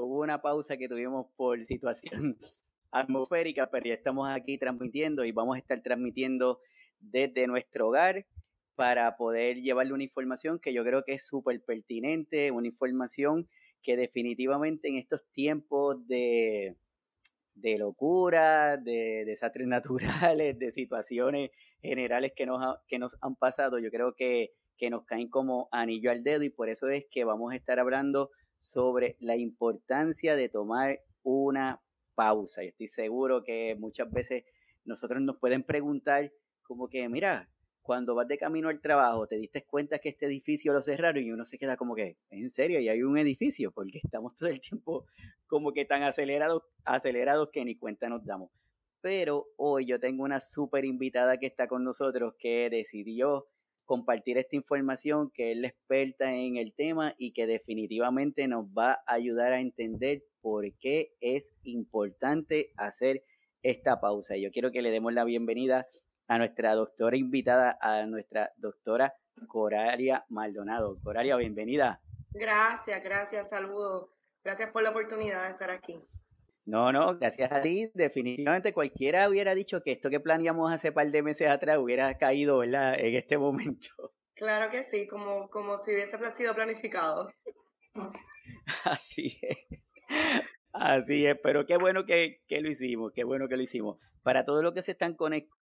Hubo una pausa que tuvimos por situación atmosférica, pero ya estamos aquí transmitiendo y vamos a estar transmitiendo desde nuestro hogar para poder llevarle una información que yo creo que es súper pertinente, una información que definitivamente en estos tiempos de, de locura, de desastres naturales, de situaciones generales que nos, que nos han pasado, yo creo que, que nos caen como anillo al dedo y por eso es que vamos a estar hablando sobre la importancia de tomar una pausa. Y estoy seguro que muchas veces nosotros nos pueden preguntar como que, mira, cuando vas de camino al trabajo, te diste cuenta que este edificio lo cerraron y uno se queda como que, en serio, y hay un edificio, porque estamos todo el tiempo como que tan acelerados, acelerados que ni cuenta nos damos. Pero hoy yo tengo una súper invitada que está con nosotros que decidió compartir esta información, que es la experta en el tema y que definitivamente nos va a ayudar a entender por qué es importante hacer esta pausa. Yo quiero que le demos la bienvenida a nuestra doctora invitada, a nuestra doctora Coralia Maldonado. Coralia, bienvenida. Gracias, gracias, saludos. Gracias por la oportunidad de estar aquí. No, no, gracias a ti. Definitivamente cualquiera hubiera dicho que esto que planeamos hace par de meses atrás hubiera caído ¿verdad? en este momento. Claro que sí, como, como si hubiese sido planificado. Así es. Así es, pero qué bueno que, que lo hicimos, qué bueno que lo hicimos. Para todos los que se están conectando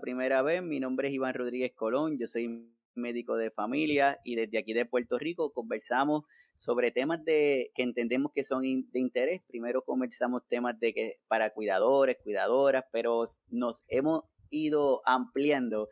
primera vez, mi nombre es Iván Rodríguez Colón, yo soy médico de familia y desde aquí de Puerto Rico conversamos sobre temas de que entendemos que son de interés. Primero conversamos temas de que para cuidadores, cuidadoras, pero nos hemos ido ampliando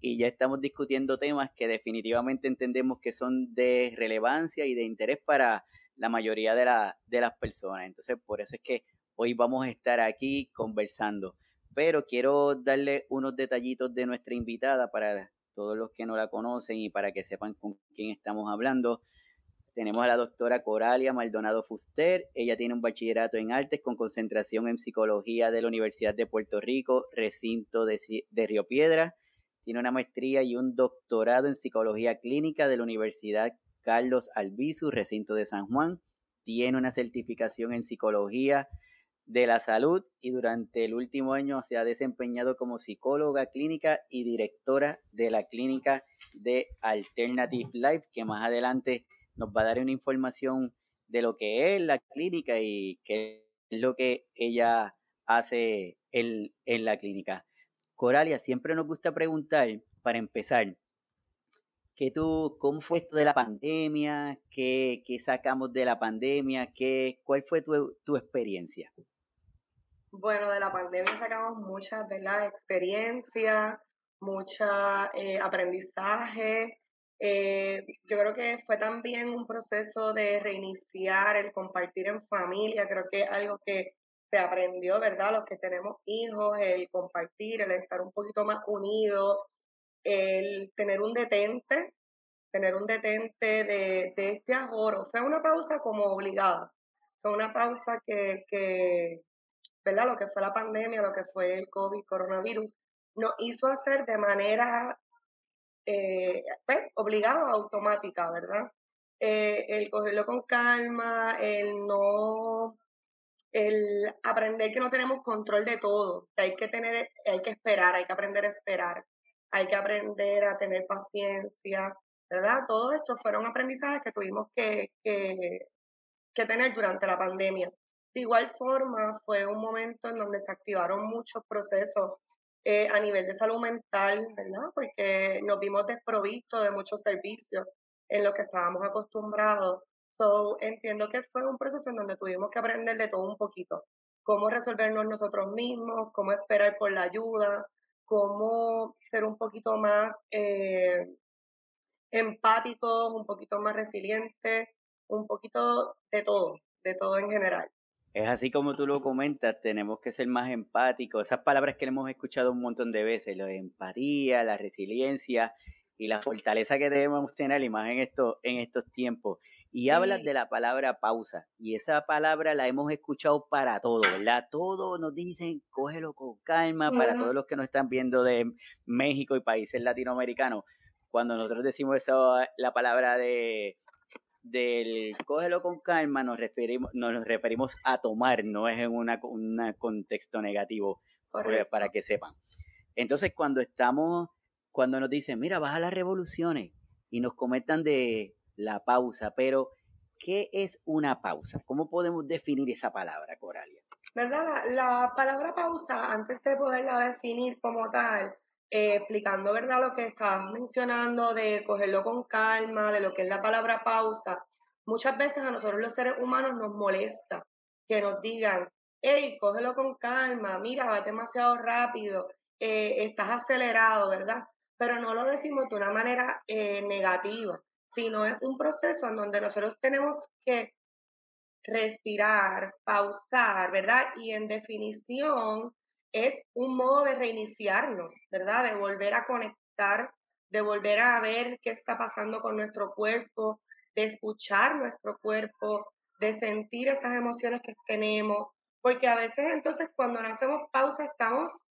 y ya estamos discutiendo temas que definitivamente entendemos que son de relevancia y de interés para la mayoría de, la, de las personas. Entonces, por eso es que hoy vamos a estar aquí conversando pero quiero darle unos detallitos de nuestra invitada para todos los que no la conocen y para que sepan con quién estamos hablando. Tenemos a la doctora Coralia Maldonado Fuster. Ella tiene un bachillerato en artes con concentración en psicología de la Universidad de Puerto Rico, recinto de, de Río Piedra. Tiene una maestría y un doctorado en psicología clínica de la Universidad Carlos Albizu, recinto de San Juan. Tiene una certificación en psicología de la salud y durante el último año se ha desempeñado como psicóloga clínica y directora de la clínica de Alternative Life, que más adelante nos va a dar una información de lo que es la clínica y qué es lo que ella hace en, en la clínica. Coralia, siempre nos gusta preguntar, para empezar, ¿qué tú, ¿cómo fue esto de la pandemia? ¿Qué, qué sacamos de la pandemia? ¿Qué, ¿Cuál fue tu, tu experiencia? Bueno, de la pandemia sacamos muchas, ¿verdad? Experiencias, mucha eh, aprendizaje. Eh, yo creo que fue también un proceso de reiniciar, el compartir en familia. Creo que es algo que se aprendió, ¿verdad? Los que tenemos hijos, el compartir, el estar un poquito más unidos, el tener un detente, tener un detente de, de este ahorro. Fue una pausa como obligada. Fue una pausa que, que, ¿verdad? Lo que fue la pandemia, lo que fue el COVID, coronavirus, nos hizo hacer de manera eh, pues, obligada, automática, ¿verdad? Eh, el cogerlo con calma, el no, el aprender que no tenemos control de todo, que hay que tener, hay que esperar, hay que aprender a esperar, hay que aprender a tener paciencia, ¿verdad? Todo esto fueron aprendizajes que tuvimos que, que, que tener durante la pandemia. De igual forma, fue un momento en donde se activaron muchos procesos eh, a nivel de salud mental, ¿verdad? Porque nos vimos desprovistos de muchos servicios en los que estábamos acostumbrados. So, entiendo que fue un proceso en donde tuvimos que aprender de todo un poquito. Cómo resolvernos nosotros mismos, cómo esperar por la ayuda, cómo ser un poquito más eh, empáticos, un poquito más resilientes, un poquito de todo, de todo en general. Es así como tú lo comentas, tenemos que ser más empáticos. Esas palabras que hemos escuchado un montón de veces, la empatía, la resiliencia y la fortaleza que debemos tener más en, esto, en estos tiempos. Y hablas de la palabra pausa. Y esa palabra la hemos escuchado para todo, ¿verdad? Todo nos dicen, cógelo con calma, para todos los que nos están viendo de México y países latinoamericanos. Cuando nosotros decimos eso, la palabra de del cógelo con calma nos referimos, nos referimos a tomar, no es en un contexto negativo, para que sepan. Entonces, cuando estamos, cuando nos dicen, mira, baja las revoluciones y nos comentan de la pausa, pero ¿qué es una pausa? ¿Cómo podemos definir esa palabra, Coralia? ¿Verdad? La, palabra pausa, antes de poderla definir como tal, eh, explicando, ¿verdad? Lo que estabas mencionando de cogerlo con calma, de lo que es la palabra pausa, muchas veces a nosotros los seres humanos nos molesta que nos digan, hey, cógelo con calma, mira, va demasiado rápido, eh, estás acelerado, ¿verdad? Pero no lo decimos de una manera eh, negativa, sino es un proceso en donde nosotros tenemos que respirar, pausar, ¿verdad? Y en definición es un modo de reiniciarnos, ¿verdad? De volver a conectar, de volver a ver qué está pasando con nuestro cuerpo, de escuchar nuestro cuerpo, de sentir esas emociones que tenemos, porque a veces entonces cuando no hacemos pausa estamos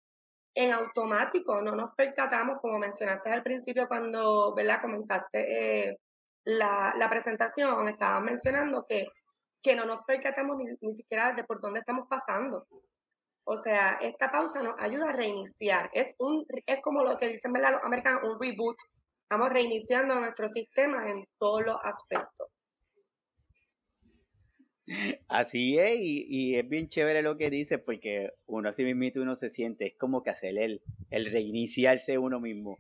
en automático, no nos percatamos, como mencionaste al principio cuando, ¿verdad? Comenzaste eh, la, la, presentación, estabas mencionando que que no nos percatamos ni, ni siquiera de por dónde estamos pasando. O sea, esta pausa nos ayuda a reiniciar. Es, un, es como lo que dicen los americanos, un reboot. Estamos reiniciando nuestro sistema en todos los aspectos. Así es, y, es bien chévere lo que dice, porque uno así mismo uno se siente, es como que hacer el, el reiniciarse uno mismo.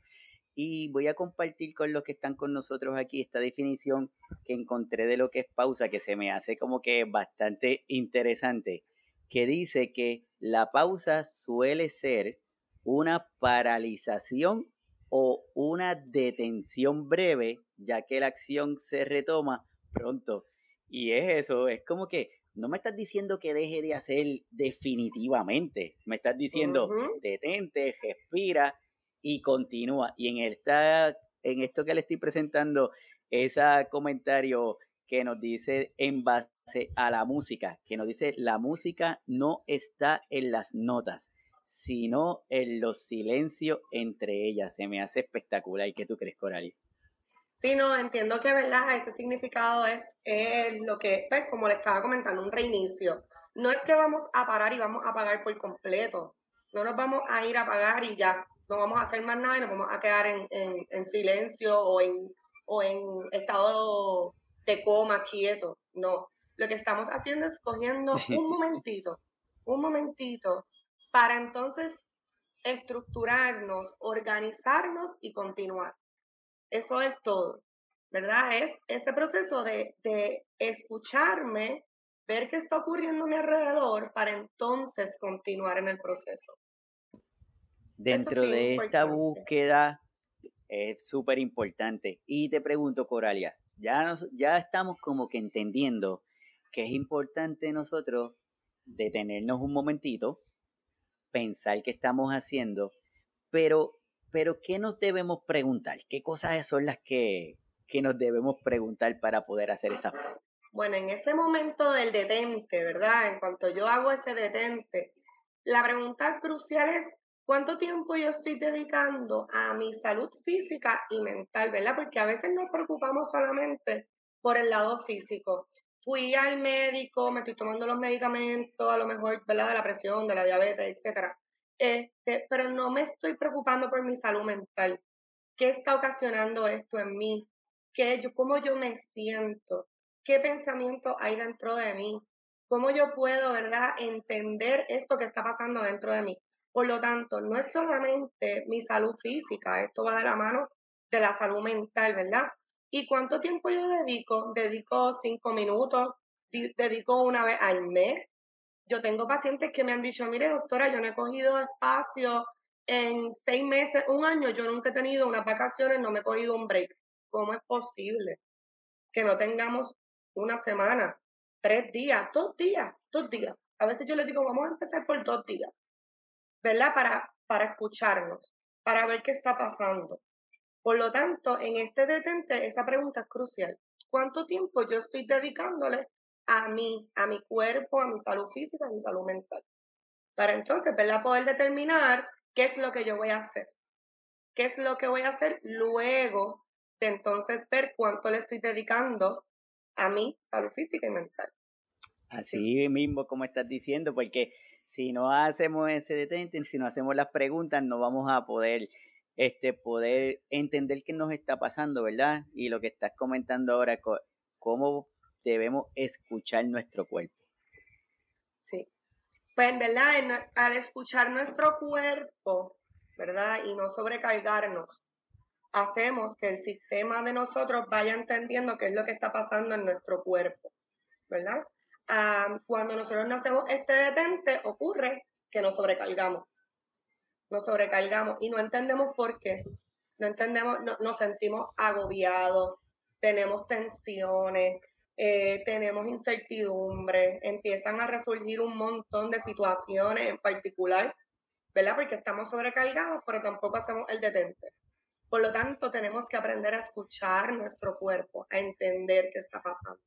Y voy a compartir con los que están con nosotros aquí esta definición que encontré de lo que es pausa, que se me hace como que bastante interesante, que dice que la pausa suele ser una paralización o una detención breve, ya que la acción se retoma pronto. Y es eso, es como que no me estás diciendo que deje de hacer definitivamente, me estás diciendo detente, respira y continúa. Y en, esta, en esto que le estoy presentando, ese comentario que nos dice en base a la música, que nos dice la música no está en las notas, sino en los silencios entre ellas. Se me hace espectacular. ¿Y qué tú crees, Coralie? Sí, no, entiendo que, ¿verdad? Ese significado es, lo que, pues, como le estaba comentando, un reinicio. No es que vamos a parar y vamos a apagar por completo. No nos vamos a ir a apagar y ya no vamos a hacer más nada y nos vamos a quedar en, silencio o en, o en estado de coma quieto. No, lo que estamos haciendo es cogiendo un momentito, un momentito, para entonces estructurarnos, organizarnos y continuar. Eso es todo, ¿verdad? Es ese proceso de, de escucharme, ver qué está ocurriendo a mi alrededor para entonces continuar en el proceso dentro de esta búsqueda es súper importante. Y te pregunto, Coralia, ya, ya estamos como que entendiendo que es importante nosotros detenernos un momentito, pensar qué estamos haciendo, pero, pero ¿qué nos debemos preguntar? ¿Qué cosas son las que, que nos debemos preguntar para poder hacer esa? Bueno, en ese momento del detente, ¿verdad? En cuanto yo hago ese detente, la pregunta crucial es cuánto tiempo yo estoy dedicando a mi salud física y mental, ¿verdad? Porque a veces nos preocupamos solamente por el lado físico. Fui al médico, me estoy tomando los medicamentos, a lo mejor, ¿verdad? De la presión, de la diabetes, etcétera. Este, pero no me estoy preocupando por mi salud mental. ¿Qué está ocasionando esto en mí? ¿Qué, yo, ¿Cómo yo me siento? ¿Qué pensamiento hay dentro de mí? ¿Cómo yo puedo, verdad, entender esto que está pasando dentro de mí? Por lo tanto, no es solamente mi salud física, esto va de la mano de la salud mental, ¿verdad? ¿Y cuánto tiempo yo dedico? Dedico cinco minutos, dedico una vez al mes. Yo tengo pacientes que me han dicho, mire doctora, yo no he cogido espacio en seis meses, un año, yo nunca he tenido unas vacaciones, no me he cogido un break. ¿Cómo es posible que no tengamos una semana, tres días, dos días, dos días? A veces yo les digo, vamos a empezar por dos días. ¿verdad? Para, para escucharnos, para ver qué está pasando. Por lo tanto, en este detente, esa pregunta es crucial. ¿Cuánto tiempo yo estoy dedicándole a mí, a mi cuerpo, a mi salud física, a mi salud mental? Para entonces, ¿verdad? Poder determinar qué es lo que yo voy a hacer. ¿Qué es lo que voy a hacer luego de entonces ver cuánto le estoy dedicando a mi salud física y mental. Así mismo como estás diciendo, porque si no hacemos ese detente, si no hacemos las preguntas, no vamos a poder, este, poder entender qué nos está pasando, ¿verdad? Y lo que estás comentando ahora, cómo debemos escuchar nuestro cuerpo. Sí. Pues, ¿verdad? Al escuchar nuestro cuerpo, ¿verdad? Y no sobrecargarnos, hacemos que el sistema de nosotros vaya entendiendo qué es lo que está pasando en nuestro cuerpo, ¿verdad? cuando nosotros no hacemos este detente, ocurre que nos sobrecargamos. Nos sobrecargamos y no entendemos por qué. No entendemos, no, nos sentimos agobiados, tenemos tensiones, eh, tenemos incertidumbre, empiezan a resurgir un montón de situaciones en particular, ¿verdad? Porque estamos sobrecargados, pero tampoco hacemos el detente. Por lo tanto, tenemos que aprender a escuchar nuestro cuerpo, a entender qué está pasando.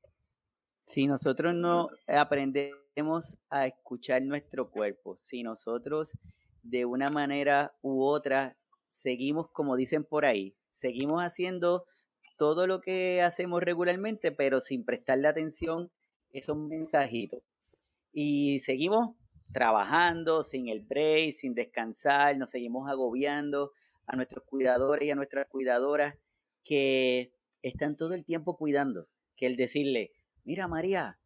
Si nosotros no aprendemos a escuchar nuestro cuerpo, si nosotros de una manera u otra seguimos, como dicen por ahí, seguimos haciendo todo lo que hacemos regularmente, pero sin prestarle atención esos mensajitos. Y seguimos trabajando sin el break, sin descansar, nos seguimos agobiando a nuestros cuidadores y a nuestras cuidadoras que están todo el tiempo cuidando, que el decirle, mira María,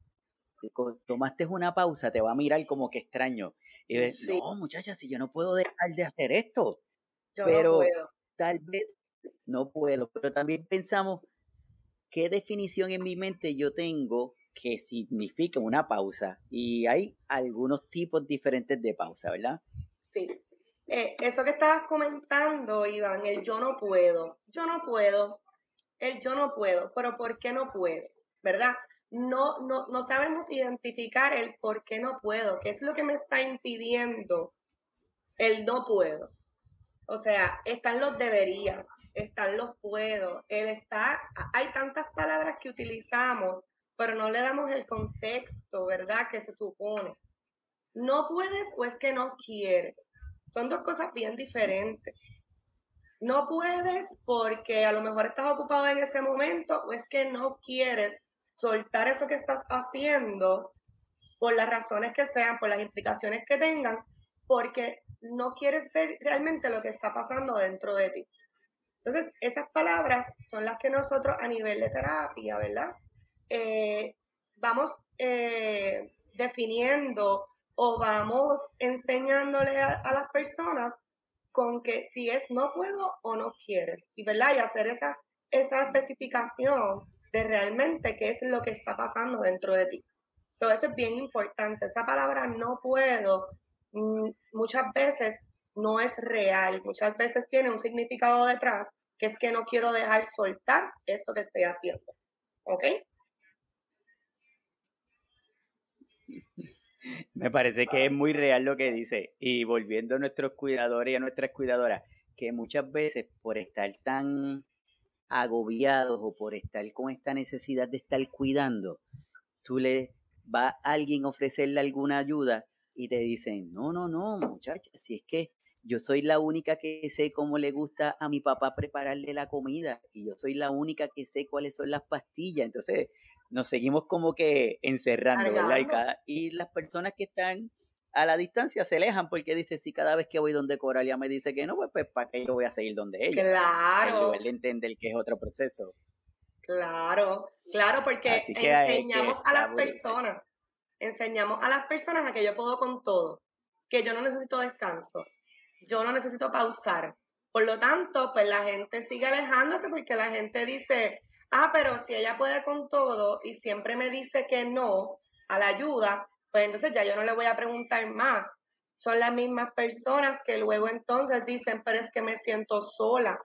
tomaste una pausa, te va a mirar como que extraño. Y no, muchacha, si yo no puedo dejar de hacer esto. pero tal vez no puedo. Pero también pensamos, ¿qué definición en mi mente yo tengo que significa una pausa? Y hay algunos tipos diferentes de pausa, ¿verdad? Sí. Eh, eso que estabas comentando, Iván, el yo no puedo, yo no puedo, el yo no puedo, pero ¿por qué no puedes? ¿Verdad? No, no, no sabemos identificar el por qué no puedo, qué es lo que me está impidiendo el no puedo. O sea, están los deberías, están los puedo, él está, hay tantas palabras que utilizamos, pero no le damos el contexto, ¿verdad? Que se supone. No puedes o es que no quieres. Son dos cosas bien diferentes. No puedes porque a lo mejor estás ocupado en ese momento o es que no quieres soltar eso que estás haciendo por las razones que sean, por las implicaciones que tengan, porque no quieres ver realmente lo que está pasando dentro de ti. Entonces, esas palabras son las que nosotros a nivel de terapia, ¿verdad? Eh, vamos eh, definiendo o vamos enseñándole a, a, las personas con que si es no puedo o no quieres, y ¿verdad? Y hacer esa, esa especificación de realmente qué es lo que está pasando dentro de ti. Todo eso es bien importante. Esa palabra no puedo mm, muchas veces no es real, muchas veces tiene un significado detrás, que es que no quiero dejar soltar esto que estoy haciendo. ¿Ok? Me parece que es muy real lo que dice. Y volviendo a nuestros cuidadores y a nuestras cuidadoras, que muchas veces por estar tan agobiados o por estar con esta necesidad de estar cuidando, tú le va a alguien a ofrecerle alguna ayuda y te dicen, no, no, no, muchacha, si es que yo soy la única que sé cómo le gusta a mi papá prepararle la comida y yo soy la única que sé cuáles son las pastillas. Entonces nos seguimos como que encerrando, ¿verdad? y las personas que están a la distancia se alejan porque dice, si cada vez que voy donde Coralia me dice que no, pues, pues ¿para qué yo voy a seguir donde ella? Claro. En entender que es otro proceso. Claro, claro, porque enseñamos a las personas, enseñamos a las personas a que yo puedo con todo, que yo no necesito descanso, yo no necesito pausar. Por lo tanto, pues la gente sigue alejándose porque la gente dice, ah, pero si ella puede con todo y siempre me dice que no a la ayuda, pues entonces ya yo no le voy a preguntar más. Son las mismas personas que luego entonces dicen, pero es que me siento sola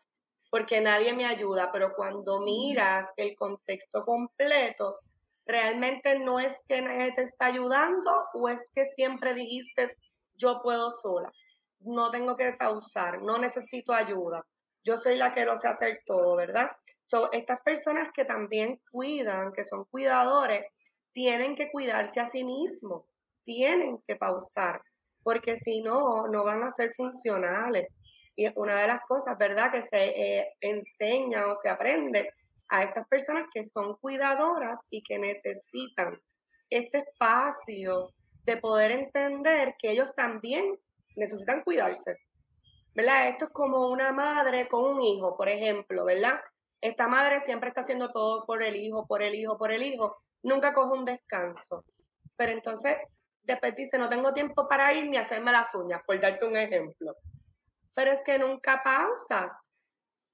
porque nadie me ayuda, pero cuando miras el contexto completo, realmente no es que nadie te está ayudando o es que siempre dijiste, yo puedo sola, no tengo que pausar, no necesito ayuda, yo soy la que lo sé hacer todo, ¿verdad? So, estas personas que también cuidan, que son cuidadores, tienen que cuidarse a sí mismos, tienen que pausar, porque si no, no van a ser funcionales. Y una de las cosas, ¿verdad?, que se eh, enseña o se aprende a estas personas que son cuidadoras y que necesitan este espacio de poder entender que ellos también necesitan cuidarse. ¿Verdad? Esto es como una madre con un hijo, por ejemplo, ¿verdad? Esta madre siempre está haciendo todo por el hijo, por el hijo, por el hijo. Nunca coge un descanso. Pero entonces después dice, no tengo tiempo para ir ni hacerme las uñas, por darte un ejemplo. Pero es que nunca pausas.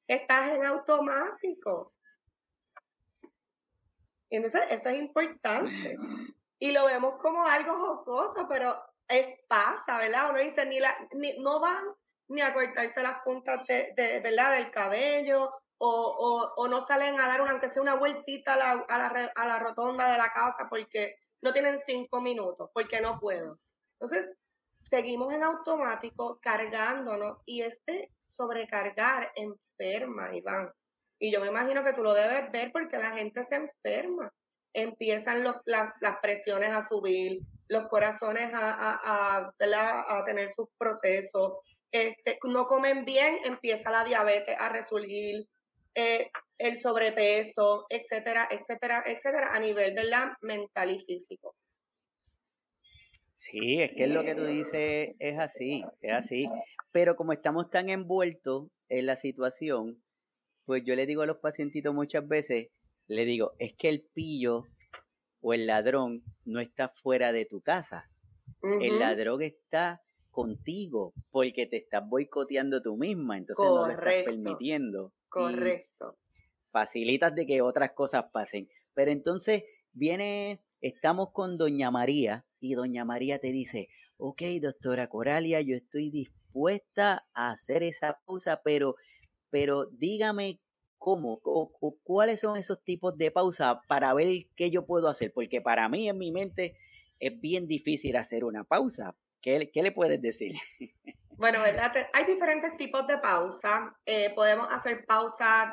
Estás en automático. Y entonces eso es importante. Y lo vemos como algo jocoso, pero es pasa, ¿verdad? Uno dice, ni, la, ni no van ni a cortarse las puntas de, de ¿verdad? del cabello, o, o, no salen a dar una, aunque sea una vueltita a la, a, la, a la rotonda de la casa porque no tienen cinco minutos, porque no puedo. Entonces, seguimos en automático cargándonos y este sobrecargar enferma, Iván. Y yo me imagino que tú lo debes ver porque la gente se enferma. Empiezan los, las, presiones a subir, los corazones a, a, a, a tener sus procesos. Este, no comen bien, empieza la diabetes a resurgir, eh, el sobrepeso, etcétera, etcétera, etcétera, a nivel ¿verdad? mental y físico. Sí, es que es lo que tú dices es así, es así. Pero como estamos tan envueltos en la situación, pues yo le digo a los pacientitos muchas veces, le digo, es que el pillo o el ladrón no está fuera de tu casa. El ladrón está contigo porque te estás boicoteando tú misma, entonces no lo estás permitiendo. Correcto. Facilitas de que otras cosas pasen. Pero entonces viene, estamos con Doña María y Doña María te dice, ok, doctora Coralia, yo estoy dispuesta a hacer esa pausa, pero, pero dígame cómo o, cuáles son esos tipos de pausa para ver qué yo puedo hacer, porque para mí en mi mente es bien difícil hacer una pausa. ¿Qué, qué le puedes decir? Bueno, ¿verdad? Hay diferentes tipos de pausa. Eh, podemos hacer pausas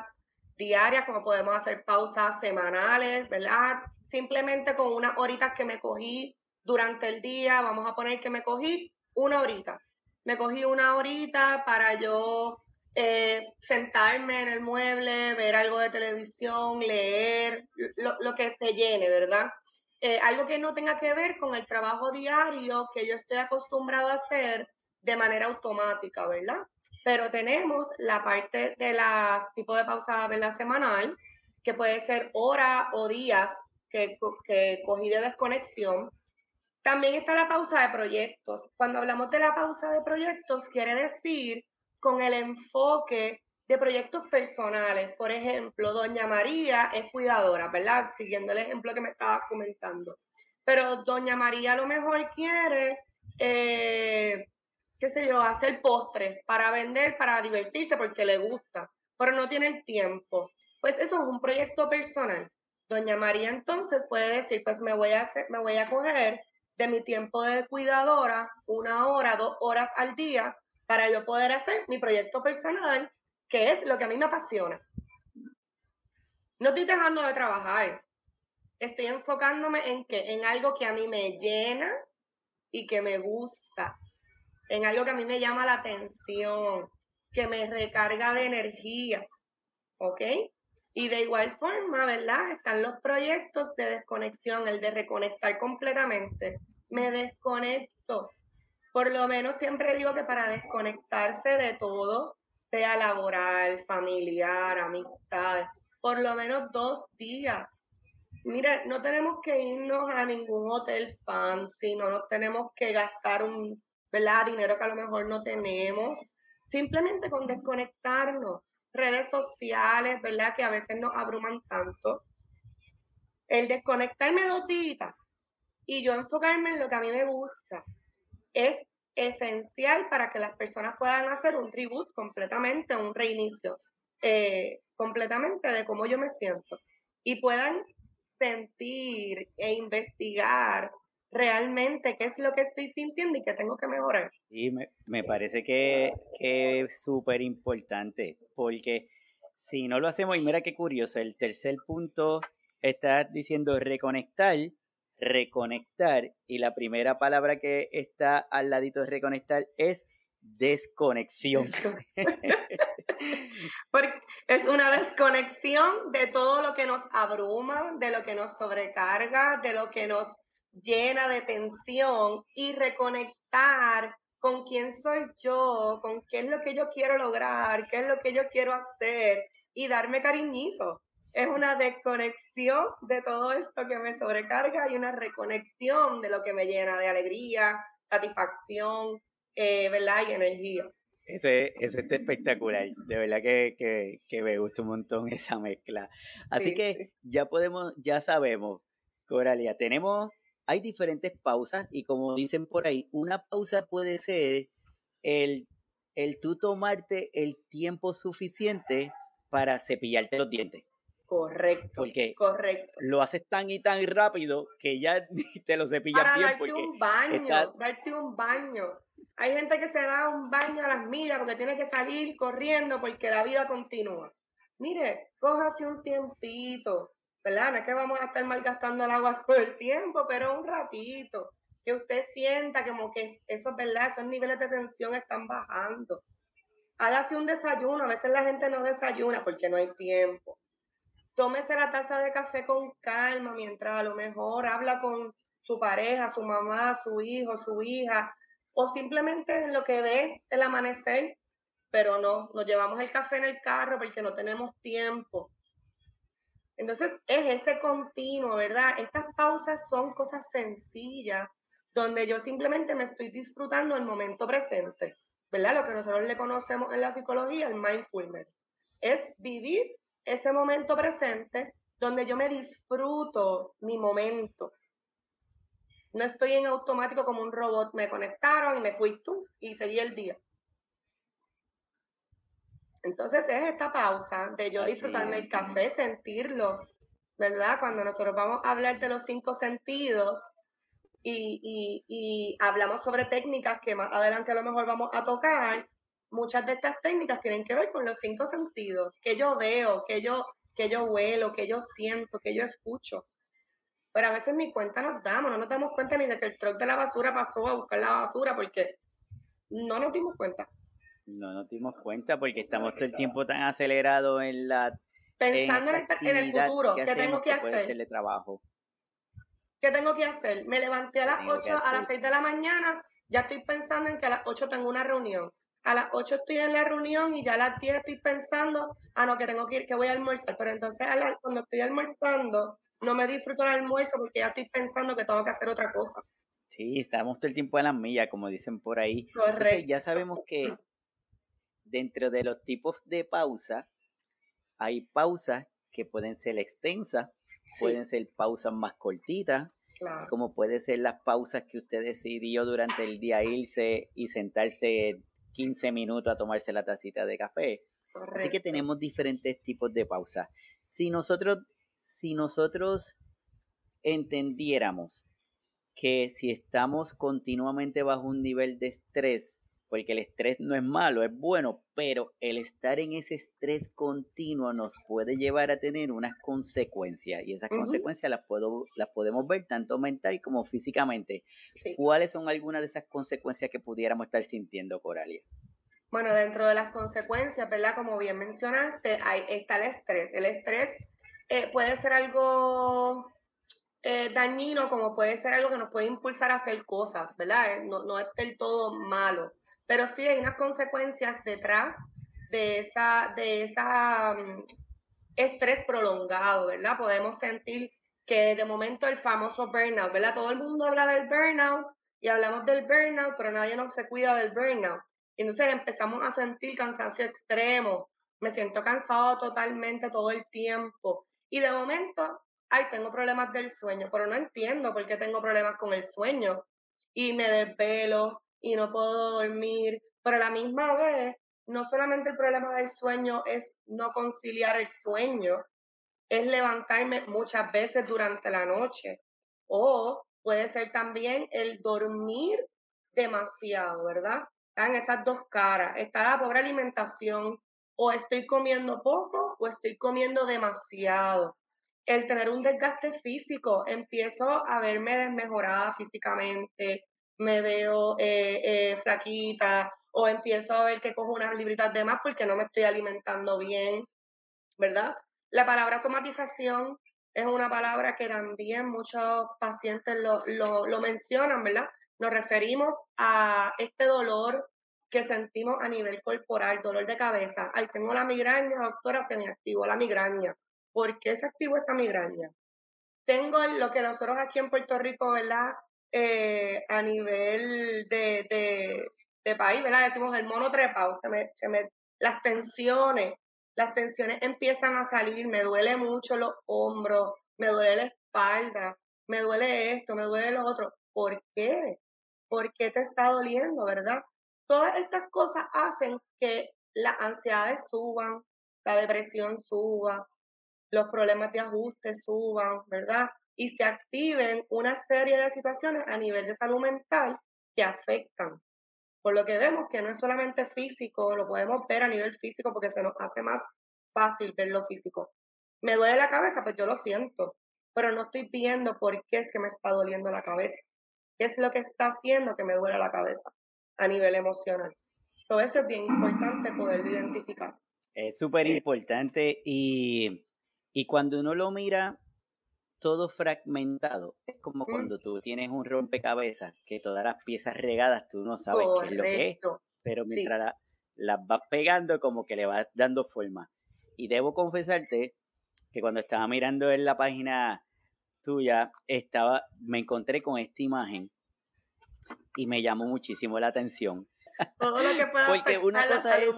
diarias, como podemos hacer pausas semanales, ¿verdad? Simplemente con unas horitas que me cogí durante el día, vamos a poner que me cogí una horita. Me cogí una horita para yo eh, sentarme en el mueble, ver algo de televisión, leer, lo, que te llene, ¿verdad? Eh, algo que no tenga que ver con el trabajo diario que yo estoy acostumbrado a hacer de manera automática, ¿verdad? Pero tenemos la parte de la tipo de pausa la semanal, que puede ser horas o días que, que cogí de desconexión. También está la pausa de proyectos. Cuando hablamos de la pausa de proyectos, quiere decir con el enfoque de proyectos personales. Por ejemplo, Doña María es cuidadora, ¿verdad? Siguiendo el ejemplo que me estabas comentando. Pero Doña María a lo mejor quiere eh, qué sé yo, hacer postres para vender, para divertirse porque le gusta, pero no tiene el tiempo. Pues eso es un proyecto personal. Doña María entonces puede decir, pues me voy a hacer, me voy a coger de mi tiempo de cuidadora una hora, dos horas al día para yo poder hacer mi proyecto personal, que es lo que a mí me apasiona. No estoy dejando de trabajar. Estoy enfocándome en que en algo que a mí me llena y que me gusta en algo que a mí me llama la atención, que me recarga de energías, ¿ok? Y de igual forma, ¿verdad? Están los proyectos de desconexión, el de reconectar completamente. Me desconecto. Por lo menos siempre digo que para desconectarse de todo, sea laboral, familiar, amistad, por lo menos dos días. Mire, no tenemos que irnos a ningún hotel fancy, no nos tenemos que gastar un ¿verdad? Dinero que a lo mejor no tenemos, simplemente con desconectarnos, redes sociales, ¿verdad? Que a veces nos abruman tanto. El desconectarme dos días y yo enfocarme en lo que a mí me gusta es esencial para que las personas puedan hacer un reboot completamente, un reinicio eh, completamente de cómo yo me siento y puedan sentir e investigar realmente qué es lo que estoy sintiendo y qué tengo que mejorar. Y me, parece que, es súper importante, porque si no lo hacemos, y mira qué curioso, el tercer punto está diciendo reconectar, reconectar, y la primera palabra que está al ladito de reconectar es desconexión. Porque es una desconexión de todo lo que nos abruma, de lo que nos sobrecarga, de lo que nos llena de tensión y reconectar con quién soy yo, con qué es lo que yo quiero lograr, qué es lo que yo quiero hacer y darme cariñito. Es una desconexión de todo esto que me sobrecarga y una reconexión de lo que me llena de alegría, satisfacción, eh, ¿verdad? Y energía. Ese, ese está espectacular, de verdad que, que, me gusta un montón esa mezcla. Así que ya podemos, ya sabemos, Coralia, tenemos hay diferentes pausas y como dicen por ahí, una pausa puede ser el, el tú tomarte el tiempo suficiente para cepillarte los dientes. Correcto. Porque correcto. lo haces tan y tan rápido que ya te lo cepillas para bien. Darte un baño, darte un baño. Hay gente que se da un baño a las millas porque tiene que salir corriendo porque la vida continúa. Mire, cójase un tiempito, ¿verdad? No es que vamos a estar malgastando el agua todo el tiempo, pero un ratito, que usted sienta como que eso es verdad, esos niveles de tensión están bajando. Hágase un desayuno, a veces la gente no desayuna porque no hay tiempo. Tómese la taza de café con calma mientras a lo mejor habla con su pareja, su mamá, su hijo, su hija, o simplemente en lo que ve el amanecer, pero no, nos llevamos el café en el carro porque no tenemos tiempo entonces, es ese continuo, ¿verdad? Estas pausas son cosas sencillas donde yo simplemente me estoy disfrutando el momento presente, ¿verdad? Lo que nosotros le conocemos en la psicología, el mindfulness. Es vivir ese momento presente donde yo me disfruto mi momento. No estoy en automático como un robot, me conectaron y me fui tú y seguí el día. Entonces es esta pausa de yo disfrutarme el café, sentirlo, ¿verdad? Cuando nosotros vamos a hablar de los cinco sentidos y, hablamos sobre técnicas que más adelante a lo mejor vamos a tocar, muchas de estas técnicas tienen que ver con los cinco sentidos, que yo veo, que yo, que yo huelo, que yo siento, que yo escucho. Pero a veces ni cuenta nos damos, no nos damos cuenta ni de que el truck de la basura pasó a buscar la basura porque no nos dimos cuenta. No nos dimos cuenta porque estamos todo el tiempo tan acelerados en la pensando en, el, futuro, ¿qué tengo que, hacer? trabajo. ¿Qué tengo que hacer? Me levanté a las 8, a las 6 de la mañana, ya estoy pensando en que a las 8 tengo una reunión. A las 8 estoy en la reunión y ya a las 10 estoy pensando, ah, no, que tengo que ir, que voy a almorzar. Pero entonces cuando estoy almorzando, no me disfruto el almuerzo porque ya estoy pensando que tengo que hacer otra cosa. Sí, estamos todo el tiempo a las millas, como dicen por ahí. Correcto. Entonces ya sabemos que dentro de los tipos de pausa, hay pausas que pueden ser extensas, pueden ser pausas más cortitas, como pueden ser las pausas que usted decidió durante el día irse y sentarse 15 minutos a tomarse la tacita de café. Así que tenemos diferentes tipos de pausas. Si nosotros, si nosotros entendiéramos que si estamos continuamente bajo un nivel de estrés, porque el estrés no es malo, es bueno, pero el estar en ese estrés continuo nos puede llevar a tener unas consecuencias y esas consecuencias las, puedo, las podemos ver tanto mental como físicamente. ¿Cuáles son algunas de esas consecuencias que pudiéramos estar sintiendo, Coralia? Bueno, dentro de las consecuencias, ¿verdad? Como bien mencionaste, hay, está el estrés. El estrés eh, puede ser algo eh, dañino como puede ser algo que nos puede impulsar a hacer cosas, ¿verdad? No, no es del todo malo pero sí hay unas consecuencias detrás de esa, de esa mm, estrés prolongado, ¿verdad? Podemos sentir que de momento el famoso burnout, ¿verdad? Todo el mundo habla del burnout y hablamos del burnout, pero nadie nos se cuida del burnout. Y entonces empezamos a sentir cansancio extremo, me siento cansado totalmente todo el tiempo. Y de momento, ay, tengo problemas del sueño, pero no entiendo por qué tengo problemas con el sueño. Y me desvelo, y no puedo dormir, pero a la misma vez, no solamente el problema del sueño es no conciliar el sueño, es levantarme muchas veces durante la noche o puede ser también el dormir demasiado, ¿verdad? Están esas dos caras, está la pobre alimentación, o estoy comiendo poco o estoy comiendo demasiado. El tener un desgaste físico, empiezo a verme desmejorada físicamente, me veo eh, eh, flaquita o empiezo a ver que cojo unas libritas de más porque no me estoy alimentando bien, ¿verdad? La palabra somatización es una palabra que también muchos pacientes lo, lo, lo mencionan, ¿verdad? Nos referimos a este dolor que sentimos a nivel corporal, dolor de cabeza. Ay, tengo la migraña, doctora, se me activó la migraña. ¿Por qué se activó esa migraña? Tengo lo que nosotros aquí en Puerto Rico, ¿verdad? Eh, a nivel de, de, país, ¿verdad? Decimos el mono trepado, se me, se me, las tensiones, las tensiones empiezan a salir, me duele mucho los hombros, me duele la espalda, me duele esto, me duele lo otro. ¿Por qué? ¿Por qué te está doliendo, verdad? Todas estas cosas hacen que las ansiedades suban, la depresión suba, los problemas de ajuste suban, ¿verdad? Y se activen una serie de situaciones a nivel de salud mental que afectan. Por lo que vemos que no es solamente físico, lo podemos ver a nivel físico porque se nos hace más fácil ver lo físico. Me duele la cabeza, pues yo lo siento, pero no estoy viendo por qué es que me está doliendo la cabeza. ¿Qué es lo que está haciendo que me duele la cabeza? a nivel emocional. Todo eso es bien importante poder identificar. Es súper importante y, y, cuando uno lo mira todo fragmentado, es como cuando tú tienes un rompecabezas, que todas las piezas regadas tú no sabes qué es lo que es, pero mientras las vas pegando como que le vas dando forma. Y debo confesarte que cuando estaba mirando en la página tuya, estaba, me encontré con esta imagen y me llamó muchísimo la atención. Todo lo que pueda Porque una cosa es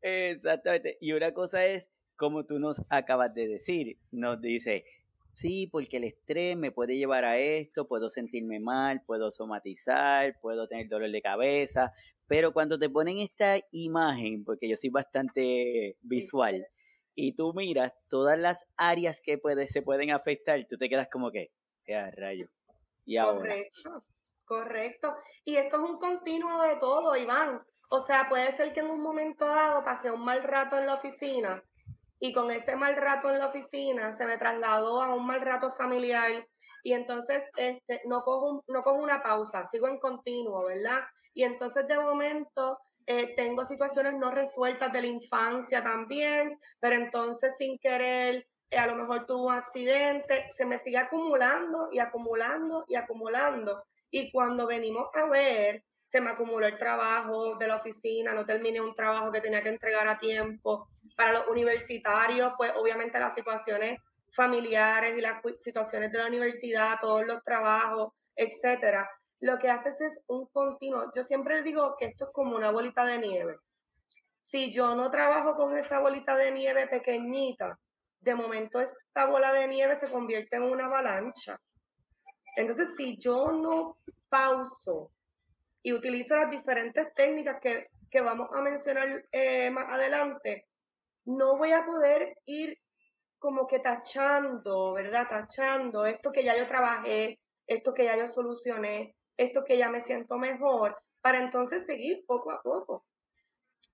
exactamente, y una cosa es como tú nos acabas de decir, nos dice, sí, porque el estrés me puede llevar a esto, puedo sentirme mal, puedo somatizar, puedo tener dolor de cabeza, pero cuando te ponen esta imagen, porque yo soy bastante visual, y tú miras todas las áreas que puede, se pueden afectar, tú te quedas como que, qué rayo. Y ahora. Correcto. Y esto es un continuo de todo, Iván. O sea, puede ser que en un momento dado pase un mal rato en la oficina y con ese mal rato en la oficina se me trasladó a un mal rato familiar y entonces este, no, cojo, no cojo una pausa, sigo en continuo, ¿verdad? Y entonces de momento eh, tengo situaciones no resueltas de la infancia también, pero entonces sin querer eh, a lo mejor tuvo un accidente, se me sigue acumulando y acumulando y acumulando. Y cuando venimos a ver, se me acumuló el trabajo de la oficina, no terminé un trabajo que tenía que entregar a tiempo. Para los universitarios, pues obviamente las situaciones familiares y las situaciones de la universidad, todos los trabajos, etcétera. Lo que haces es un continuo. Yo siempre digo que esto es como una bolita de nieve. Si yo no trabajo con esa bolita de nieve pequeñita, de momento esta bola de nieve se convierte en una avalancha entonces, si yo no pauso y utilizo las diferentes técnicas que, vamos a mencionar eh, más adelante, no voy a poder ir como que tachando, ¿verdad? Tachando esto que ya yo trabajé, esto que ya yo solucioné, esto que ya me siento mejor, para entonces seguir poco a poco.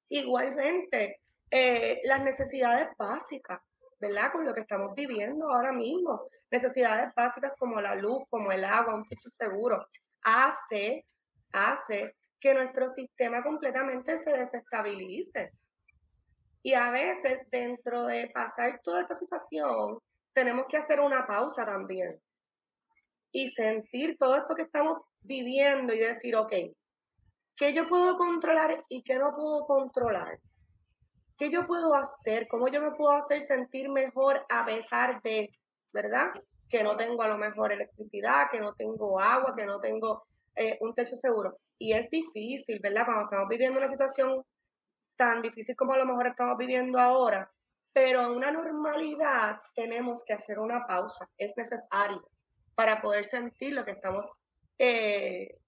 Igualmente, eh, las necesidades básicas. ¿verdad? Con lo que estamos viviendo ahora mismo. Necesidades básicas como la luz, como el agua, un techo seguro, hace, hace que nuestro sistema completamente se desestabilice. Y a veces dentro de pasar toda esta situación, tenemos que hacer una pausa también y sentir todo esto que estamos viviendo y decir, ok, ¿qué yo puedo controlar y qué no puedo controlar? ¿Qué yo puedo hacer? ¿Cómo yo me puedo hacer sentir mejor a pesar de, ¿verdad? Que no tengo a lo mejor electricidad, que no tengo agua, que no tengo eh, un techo seguro. Y es difícil, ¿verdad? Cuando estamos viviendo una situación tan difícil como a lo mejor estamos viviendo ahora, pero en una normalidad tenemos que hacer una pausa, es necesario para poder sentir lo que estamos eh,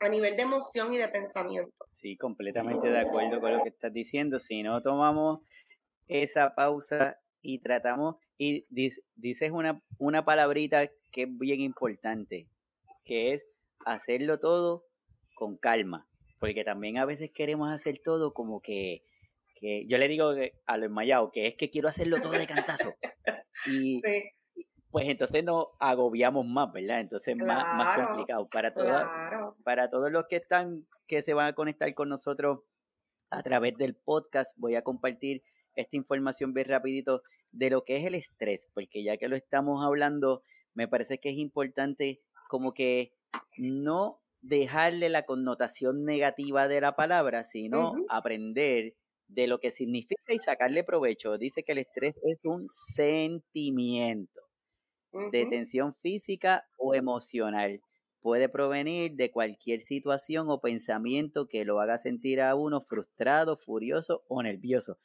a nivel de emoción y de pensamiento. Sí, completamente de acuerdo con lo que estás diciendo. Si no tomamos esa pausa y tratamos, y dices una, una palabrita que es bien importante, que es hacerlo todo con calma, porque también a veces queremos hacer todo como que, que yo le digo a los enmayados que es que quiero hacerlo todo de cantazo. Y, pues entonces nos agobiamos más, ¿verdad? Entonces más, más complicado. Para, para todos los que están, que se van a conectar con nosotros a través del podcast, voy a compartir esta información bien rapidito de lo que es el estrés, porque ya que lo estamos hablando, me parece que es importante como que no dejarle la connotación negativa de la palabra, sino aprender de lo que significa y sacarle provecho. Dice que el estrés es un sentimiento de tensión física o emocional. Puede provenir de cualquier situación o pensamiento que lo haga sentir a uno frustrado, furioso o nervioso.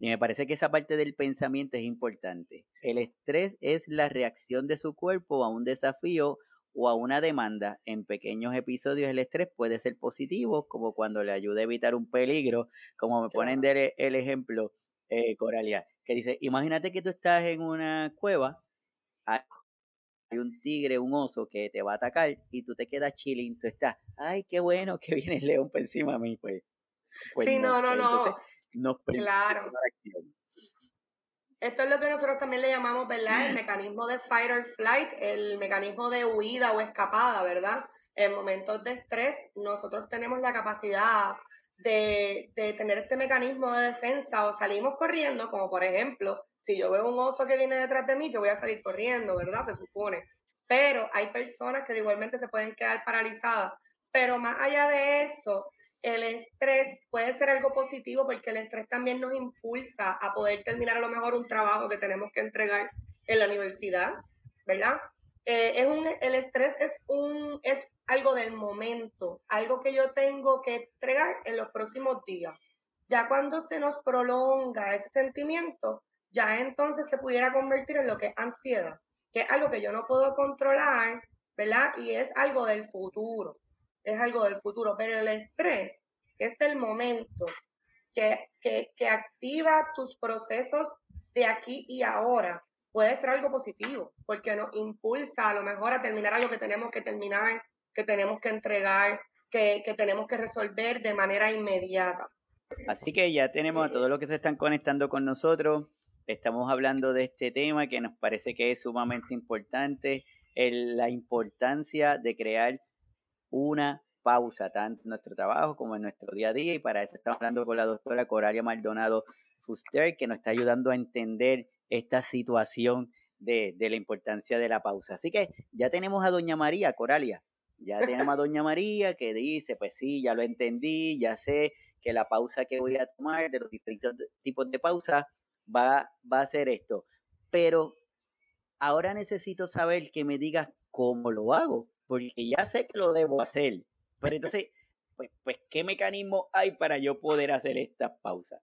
Y me parece que esa parte del pensamiento es importante. El estrés es la reacción de su cuerpo a un desafío o a una demanda. En pequeños episodios el estrés puede ser positivo, como cuando le ayuda a evitar un peligro, como me ponen de el ejemplo, eh, Coralia, que dice, imagínate que tú estás en una cueva, hay un tigre, un oso que te va a atacar y tú te quedas chilling, tú estás, ay, qué bueno que viene el león por encima de mí, pues. pues sí, no, no, no. Nos claro. Esto es lo que nosotros también le llamamos, ¿verdad? El mecanismo de fight or flight, el mecanismo de huida o escapada, ¿verdad? En momentos de estrés, nosotros tenemos la capacidad de, de, tener este mecanismo de defensa o salimos corriendo, como por ejemplo, si yo veo un oso que viene detrás de mí, yo voy a salir corriendo, ¿verdad? Se supone. Pero hay personas que igualmente se pueden quedar paralizadas. Pero más allá de eso, el estrés puede ser algo positivo porque el estrés también nos impulsa a poder terminar a lo mejor un trabajo que tenemos que entregar en la universidad, ¿verdad? Eh, es un, el estrés es, un, es algo del momento, algo que yo tengo que entregar en los próximos días. Ya cuando se nos prolonga ese sentimiento, ya entonces se pudiera convertir en lo que es ansiedad, que es algo que yo no puedo controlar, ¿verdad? Y es algo del futuro es algo del futuro, pero el estrés es el momento que, que, activa tus procesos de aquí y ahora. Puede ser algo positivo, porque nos impulsa a lo mejor a terminar algo que tenemos que terminar, que tenemos que entregar, que, que tenemos que resolver de manera inmediata. Así que ya tenemos a todos los que se están conectando con nosotros. Estamos hablando de este tema que nos parece que es sumamente importante, la importancia de crear una pausa, tanto en nuestro trabajo como en nuestro día a día. Y para eso estamos hablando con la doctora Coralia Maldonado Fuster, que nos está ayudando a entender esta situación de, de, la importancia de la pausa. Así que ya tenemos a Doña María, Coralia. Ya tenemos a Doña María que dice, pues sí, ya lo entendí, ya sé que la pausa que voy a tomar de los diferentes tipos de pausa va, va a ser esto. Pero ahora necesito saber que me digas cómo lo hago, porque ya sé que lo debo hacer. Pero entonces, pues, pues, ¿qué mecanismo hay para yo poder hacer estas pausas?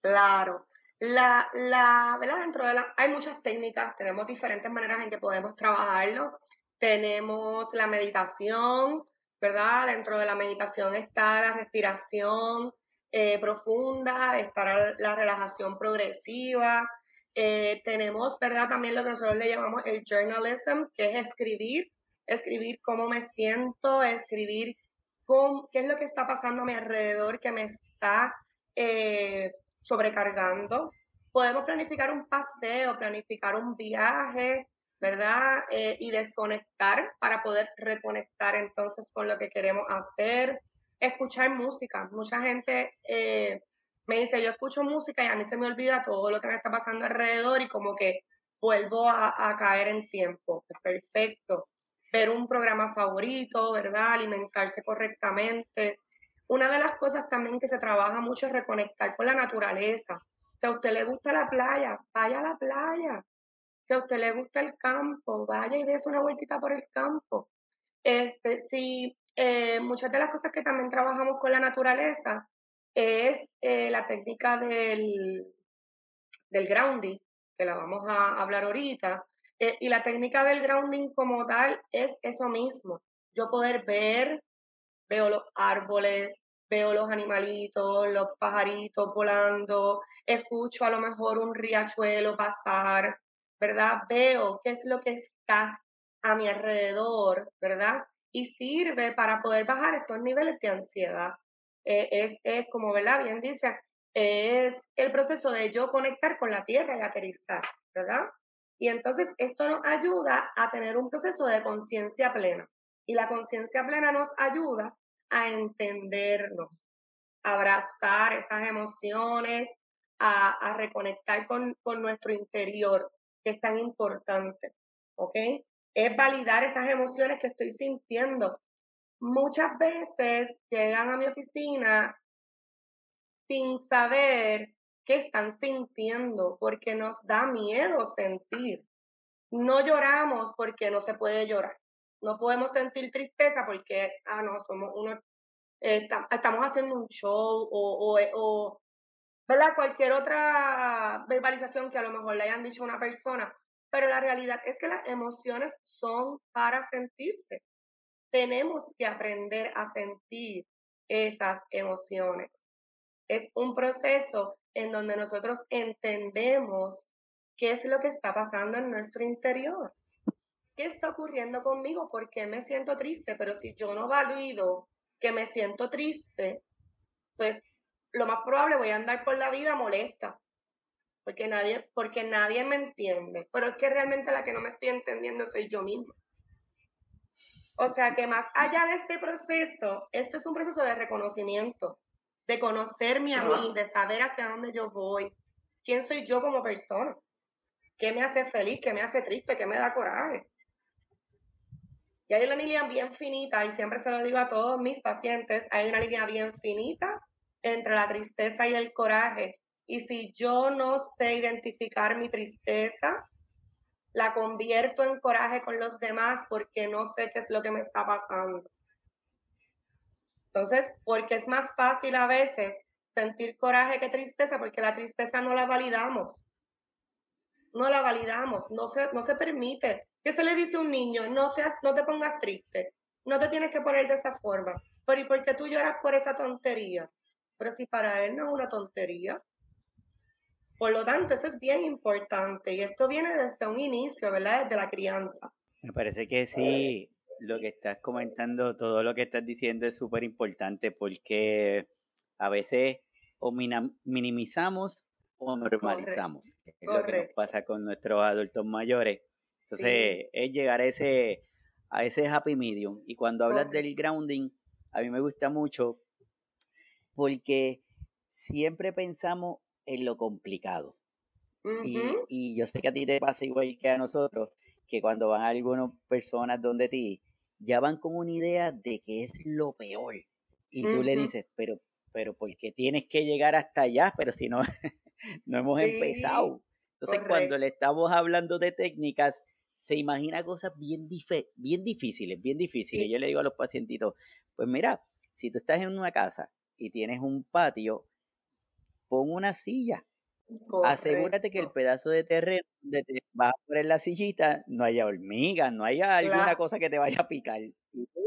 Claro. La, la, ¿verdad? Dentro de la, hay muchas técnicas, tenemos diferentes maneras en que podemos trabajarlo. Tenemos la meditación, ¿verdad? Dentro de la meditación está la respiración eh, profunda, está la relajación progresiva. Eh, tenemos, ¿verdad? También lo que nosotros le llamamos el journalism, que es escribir escribir cómo me siento, escribir cómo, qué es lo que está pasando a mi alrededor que me está eh, sobrecargando. Podemos planificar un paseo, planificar un viaje, ¿verdad? Eh, y desconectar para poder reconectar entonces con lo que queremos hacer. Escuchar música. Mucha gente eh, me dice, yo escucho música y a mí se me olvida todo lo que me está pasando alrededor y como que vuelvo a, a caer en tiempo. Perfecto ver un programa favorito, ¿verdad? Alimentarse correctamente. Una de las cosas también que se trabaja mucho es reconectar con la naturaleza. Si a usted le gusta la playa, vaya a la playa. Si a usted le gusta el campo, vaya y dése una vueltita por el campo. Este, si eh, muchas de las cosas que también trabajamos con la naturaleza es eh, la técnica del, del grounding, que la vamos a hablar ahorita, eh, y la técnica del grounding como tal es eso mismo. Yo poder ver, veo los árboles, veo los animalitos, los pajaritos volando, escucho a lo mejor un riachuelo pasar, ¿verdad? Veo qué es lo que está a mi alrededor, ¿verdad? Y sirve para poder bajar estos niveles de ansiedad. Eh, es, es, como, ¿verdad? Bien dice, es el proceso de yo conectar con la tierra y aterrizar, ¿verdad? Y entonces esto nos ayuda a tener un proceso de conciencia plena. Y la conciencia plena nos ayuda a entendernos, a abrazar esas emociones, a, reconectar con, con, nuestro interior, que es tan importante. ¿Ok? Es validar esas emociones que estoy sintiendo. Muchas veces llegan a mi oficina sin saber qué están sintiendo, porque nos da miedo sentir. No lloramos porque no se puede llorar. No podemos sentir tristeza porque, ah, no, somos uno, eh, estamos haciendo un show o, o, o, ¿verdad? Cualquier otra verbalización que a lo mejor le hayan dicho a una persona. Pero la realidad es que las emociones son para sentirse. Tenemos que aprender a sentir esas emociones. Es un proceso en donde nosotros entendemos qué es lo que está pasando en nuestro interior. ¿Qué está ocurriendo conmigo? ¿Por qué me siento triste? Pero si yo no valido que me siento triste, pues lo más probable voy a andar por la vida molesta, porque nadie, porque nadie me entiende. Pero es que realmente la que no me estoy entendiendo soy yo misma. O sea que más allá de este proceso, esto es un proceso de reconocimiento de conocerme a mí, de saber hacia dónde yo voy, quién soy yo como persona, qué me hace feliz, qué me hace triste, qué me da coraje. Y hay una línea bien finita, y siempre se lo digo a todos mis pacientes, hay una línea bien finita entre la tristeza y el coraje. Y si yo no sé identificar mi tristeza, la convierto en coraje con los demás porque no sé qué es lo que me está pasando. Entonces, porque es más fácil a veces sentir coraje que tristeza, porque la tristeza no la validamos. No la validamos, no se, no se permite. ¿Qué se le dice a un niño? No, seas, no te pongas triste, no te tienes que poner de esa forma. Pero ¿y por qué tú lloras por esa tontería? Pero si para él no es una tontería. Por lo tanto, eso es bien importante y esto viene desde un inicio, ¿verdad? Desde la crianza. Me parece que sí, lo que estás comentando, todo lo que estás diciendo es súper importante porque a veces o minimizamos o normalizamos, es lo que nos pasa con nuestros adultos mayores. Entonces, es llegar a ese, a ese happy medium. Y cuando hablas del grounding, a mí me gusta mucho porque siempre pensamos en lo complicado. y, y, yo sé que a ti te pasa igual que a nosotros, que cuando van algunas personas donde ti, ya van con una idea de que es lo peor. Y tú le dices, pero, pero ¿por qué tienes que llegar hasta allá? Pero si no, no hemos empezado. Entonces, cuando le estamos hablando de técnicas, se imagina cosas bien, bien difíciles, bien difíciles. Yo le digo a los pacientitos, pues mira, si tú estás en una casa y tienes un patio, pon una silla Asegúrate que el pedazo de terreno donde te vas a poner la sillita no haya hormigas, no haya alguna cosa que te vaya a picar.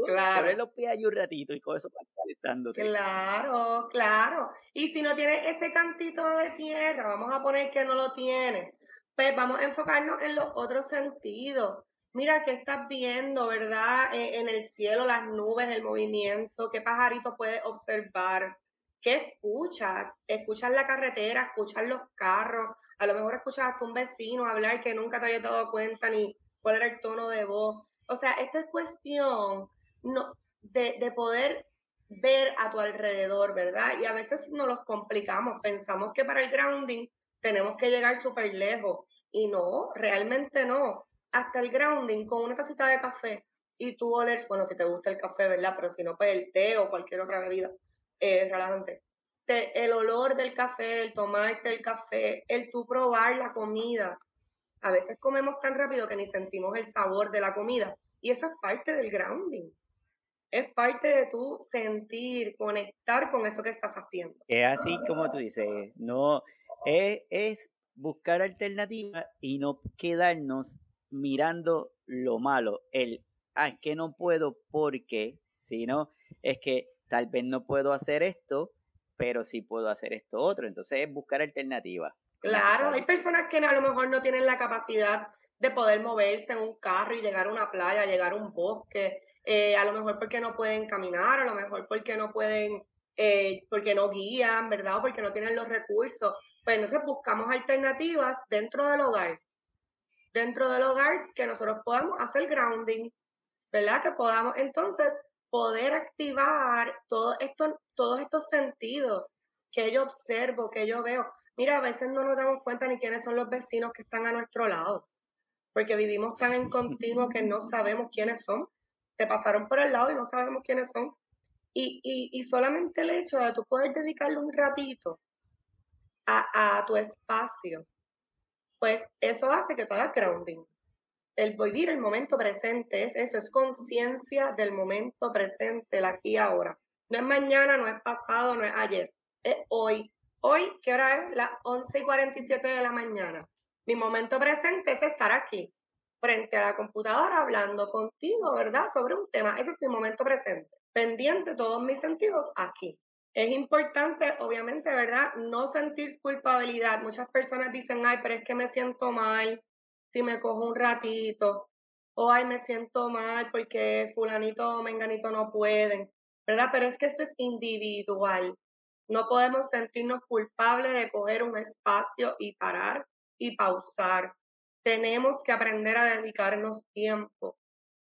claro. los pies ahí un ratito y con eso para calentándote. Claro, claro. Y si no tienes ese cantito de tierra, vamos a poner que no lo tienes, pues vamos a enfocarnos en los otros sentidos. Mira, ¿qué estás viendo, verdad? E, en el cielo, las nubes, el movimiento, qué pajarito puedes observar ¿Qué escuchas? Escuchas la carretera, escuchas los carros, a lo mejor escuchas a un vecino hablar que nunca te había dado cuenta ni cuál era el tono de voz. O sea, esta es cuestión no, de, de poder ver a tu alrededor, ¿verdad? Y a veces nos los complicamos, pensamos que para el grounding tenemos que llegar súper lejos y no, realmente no. Hasta el grounding con una tacita de café y tú oler, bueno, si te gusta el café, ¿verdad? Pero si no, pues el té o cualquier otra bebida eh, relajante. el olor del café, el tomarte el café, el tú probar la comida. A veces comemos tan rápido que ni sentimos el sabor de la comida. Y eso es parte del grounding. Es parte de tu sentir, conectar con eso que estás haciendo. Es así como tú dices, no, es, es buscar alternativas y no quedarnos mirando lo malo, el, ah, es que no puedo porque, sino es que tal vez no puedo hacer esto, pero sí puedo hacer esto otro. Entonces es buscar alternativas. Claro, hay personas que a lo mejor no tienen la capacidad de poder moverse en un carro y llegar a una playa, llegar a un bosque, eh, a lo mejor porque no pueden caminar, a lo mejor porque no pueden, eh, porque no guían, ¿verdad? O porque no tienen los recursos. Pues entonces buscamos alternativas dentro del hogar dentro del hogar que nosotros podamos hacer grounding, ¿verdad? Que podamos entonces poder activar todo esto, todos estos sentidos que yo observo, que yo veo. Mira, a veces no nos damos cuenta ni quiénes son los vecinos que están a nuestro lado, porque vivimos tan en continuo que no sabemos quiénes son. Te pasaron por el lado y no sabemos quiénes son. Y, y, y solamente el hecho de tú poder dedicarle un ratito a, a tu espacio, pues eso hace que tú hagas grounding. El vivir el momento presente es eso, es conciencia del momento presente, el aquí y ahora. No es mañana, no es pasado, no es ayer, es hoy. Hoy, ¿qué hora es? Las 11 y 47 de la mañana. Mi momento presente es estar aquí, frente a la computadora, hablando contigo, ¿verdad? Sobre un tema. Ese es mi momento presente. Pendiente todos mis sentidos aquí. Es importante, obviamente, ¿verdad? No sentir culpabilidad. Muchas personas dicen, ay, pero es que me siento mal si me cojo un ratito. O ay, me siento mal porque fulanito o menganito no pueden. ¿Verdad? Pero es que esto es individual. No podemos sentirnos culpables de coger un espacio y parar y pausar. Tenemos que aprender a dedicarnos tiempo.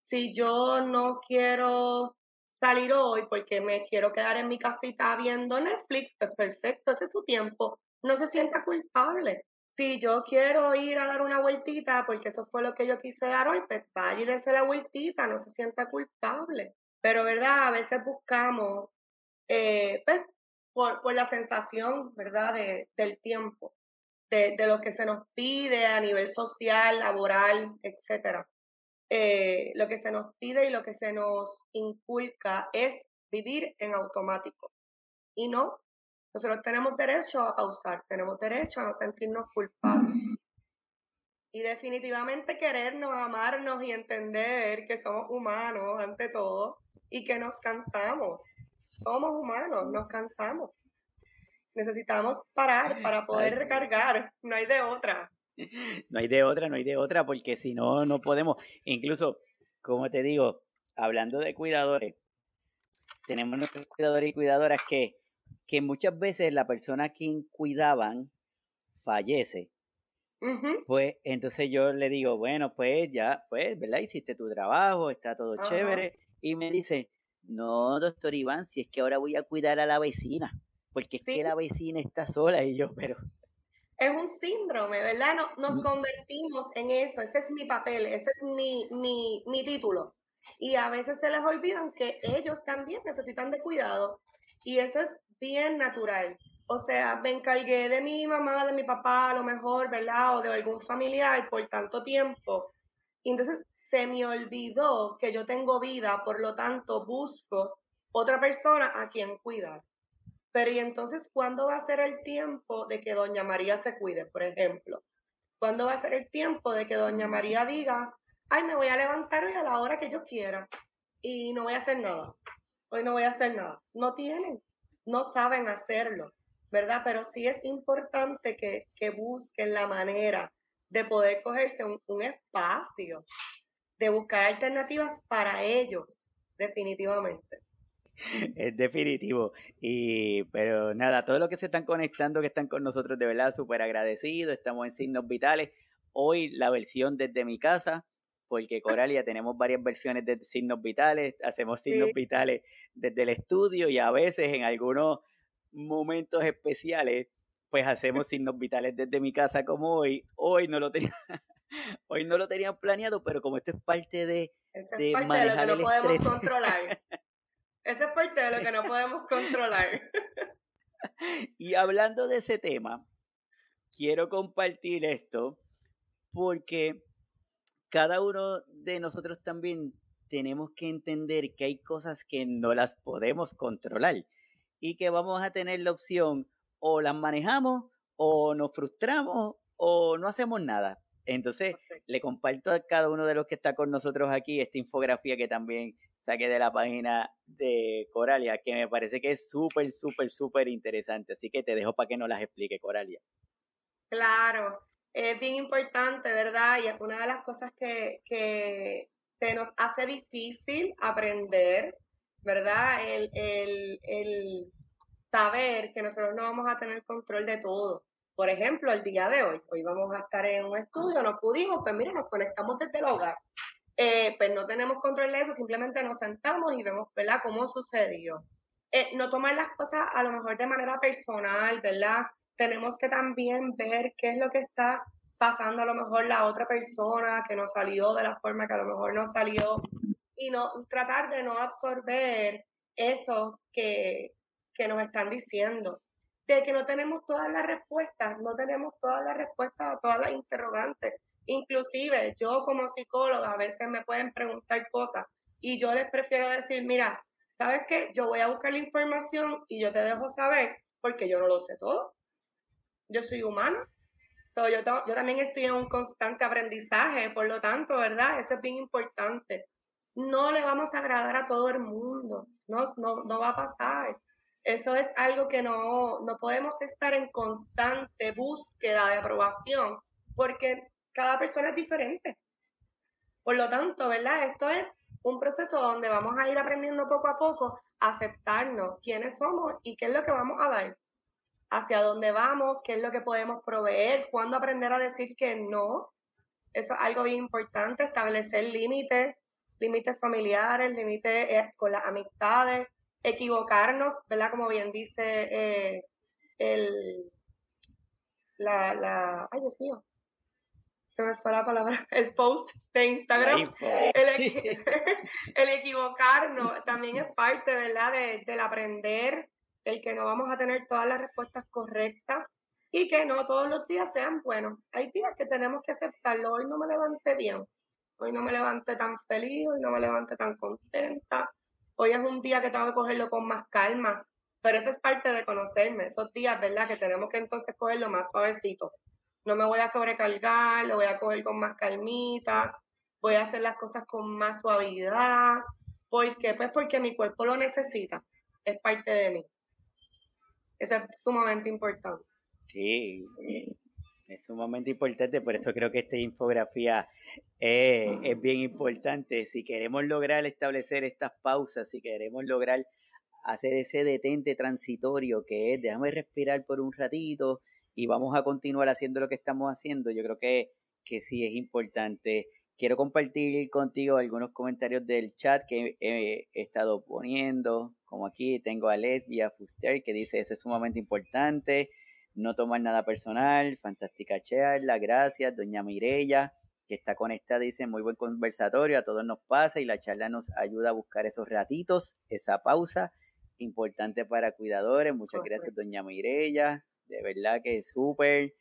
Si yo no quiero salir hoy porque me quiero quedar en mi casita viendo Netflix, pues perfecto, ese es su tiempo. No se sienta culpable. Si yo quiero ir a dar una vueltita, porque eso fue lo que yo quise dar hoy, pues vaya y dése la vueltita, no se sienta culpable. Pero, ¿verdad? A veces buscamos, eh, pues, por, la sensación, ¿verdad?, de, del tiempo, de, de, lo que se nos pide a nivel social, laboral, etcétera. Eh, lo que se nos pide y lo que se nos inculca es vivir en automático. Y no, nosotros tenemos derecho a pausar, tenemos derecho a no sentirnos culpables. Y definitivamente querernos, amarnos y entender que somos humanos ante todo y que nos cansamos somos humanos, nos cansamos. Necesitamos parar para poder recargar, no hay de otra. No hay de otra, no hay de otra, porque si no, no podemos. Incluso, como te digo, hablando de cuidadores, tenemos nuestros cuidadores y cuidadoras que, que muchas veces la persona a quien cuidaban fallece. Pues entonces yo le digo, bueno, pues ya, pues, ¿verdad? Hiciste tu trabajo, está todo chévere. Y me dice, no, doctor Iván, si es que ahora voy a cuidar a la vecina, porque es que la vecina está sola y yo, pero... Es un síndrome, ¿verdad? nos mm. convertimos en eso, ese es mi papel, ese es mi, mi, mi título. Y a veces se les olvidan que ellos también necesitan de cuidado. Y eso es bien natural. O sea, me encargué de mi mamá, de mi papá, a lo mejor, ¿verdad? O de algún familiar por tanto tiempo. Y entonces se me olvidó que yo tengo vida, por lo tanto busco otra persona a quien cuidar. Pero y entonces, ¿cuándo va a ser el tiempo de que doña María se cuide, por ejemplo? ¿Cuándo va a ser el tiempo de que doña María diga, ay, me voy a levantar hoy a la hora que yo quiera y no voy a hacer nada? Hoy no voy a hacer nada. No tienen, no saben hacerlo, ¿verdad? Pero sí es importante que, que busquen la manera de poder cogerse un espacio de buscar alternativas para ellos, definitivamente. Es definitivo. Y, pero nada, todos los que se están conectando, que están con nosotros, de verdad, súper agradecidos. Estamos en Signos Vitales. Hoy la versión desde mi casa, porque Coralia tenemos varias versiones de Signos Vitales. Hacemos Signos Vitales desde el estudio y a veces en algunos momentos especiales, pues hacemos Signos Vitales desde mi casa como hoy. Hoy no lo tenía. Hoy no lo tenían planeado, pero como esto es parte de, de manejar lo que no podemos controlar. Eso es parte de lo que no podemos controlar. y hablando de ese tema, quiero compartir esto porque cada uno de nosotros también tenemos que entender que hay cosas que no las podemos controlar y que vamos a tener la opción o las manejamos o nos frustramos o no hacemos nada. Entonces, le comparto a cada uno de los que está con nosotros aquí esta infografía que también saqué de la página de Coralia, que me parece que es súper, súper, súper interesante. Así que te dejo para que nos las explique, Coralia. Claro, es bien importante, ¿verdad? Y es una de las cosas que, que se nos hace difícil aprender, ¿verdad? El, el, el saber que nosotros no vamos a tener control de todo Por ejemplo, el día de hoy, hoy vamos a estar en un estudio, no pudimos, pues mira, nos conectamos desde el hogar. Eh, pues no tenemos control de eso, simplemente nos sentamos y vemos, ¿verdad?, cómo sucedió. Eh, no tomar las cosas a lo mejor de manera personal, ¿verdad? Tenemos que también ver qué es lo que está pasando a lo mejor la otra persona que no salió de la forma que a lo mejor no salió y no tratar de no absorber eso que, que nos están diciendo de que no tenemos todas las respuestas, no tenemos todas las respuestas a todas las interrogantes. Inclusive yo como psicóloga a veces me pueden preguntar cosas y yo les prefiero decir, mira, ¿sabes qué? Yo voy a buscar la información y yo te dejo saber porque yo no lo sé todo. Yo soy humana. yo, yo también estoy en un constante aprendizaje, por lo tanto, ¿verdad? Eso es bien importante. No le vamos a agradar a todo el mundo, no, no, no va a pasar. Eso es algo que no, no podemos estar en constante búsqueda de aprobación porque cada persona es diferente. Por lo tanto, ¿verdad? Esto es un proceso donde vamos a ir aprendiendo poco a poco a aceptarnos quiénes somos y qué es lo que vamos a dar, hacia dónde vamos, qué es lo que podemos proveer, cuándo aprender a decir que no. Eso es algo bien importante, establecer límites, límites familiares, límites eh, con las amistades, equivocarnos, ¿verdad? Como bien dice eh, el, la, la, ay Dios mío, se me fue la palabra, el post de Instagram, el, equivocarnos también es parte, ¿verdad? De, del aprender, el que no vamos a tener todas las respuestas correctas y que no todos los días sean buenos. Hay días que tenemos que aceptarlo, hoy no me levanté bien, hoy no me levanté tan feliz, hoy no me levanté tan contenta, Hoy es un día que tengo que cogerlo con más calma, pero eso es parte de conocerme, esos días, ¿verdad? Que tenemos que entonces cogerlo más suavecito. No me voy a sobrecargar, lo voy a coger con más calmita, voy a hacer las cosas con más suavidad. ¿Por qué? Pues porque mi cuerpo lo necesita, es parte de mí. Eso es sumamente importante. Sí, es sumamente importante, por eso creo que esta infografía es bien importante. Si queremos lograr establecer estas pausas, si queremos lograr hacer ese detente transitorio que es déjame respirar por un ratito y vamos a continuar haciendo lo que estamos haciendo, yo creo que, que sí es importante. Quiero compartir contigo algunos comentarios del chat que he estado poniendo, como aquí tengo a Lesbia Fuster que dice eso es sumamente importante no tomar nada personal, fantástica charla, gracias, doña Mirella, que está conectada, dice, muy buen conversatorio, a todos nos pasa y la charla nos ayuda a buscar esos ratitos, esa pausa, importante para cuidadores, muchas gracias, doña Mirella, de verdad que es súper.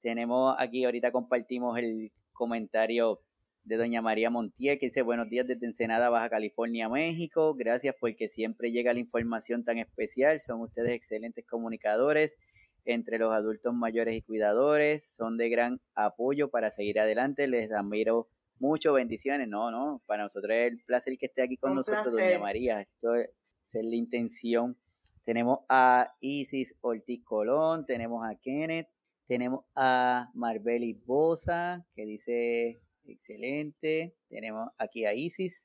Tenemos aquí, ahorita compartimos el comentario de doña María Montiel, que dice buenos días desde Ensenada, Baja California, México. Gracias porque siempre llega la información tan especial. Son ustedes excelentes comunicadores entre los adultos mayores y cuidadores. Son de gran apoyo para seguir adelante. Les admiro mucho. Bendiciones. No, no, para nosotros es el placer que esté aquí con nosotros, doña María. Esto es, la intención. Tenemos a Isis Ortiz Colón, tenemos a Kenneth, tenemos a Marbeli Bosa, que dice excelente. Tenemos aquí a Isis,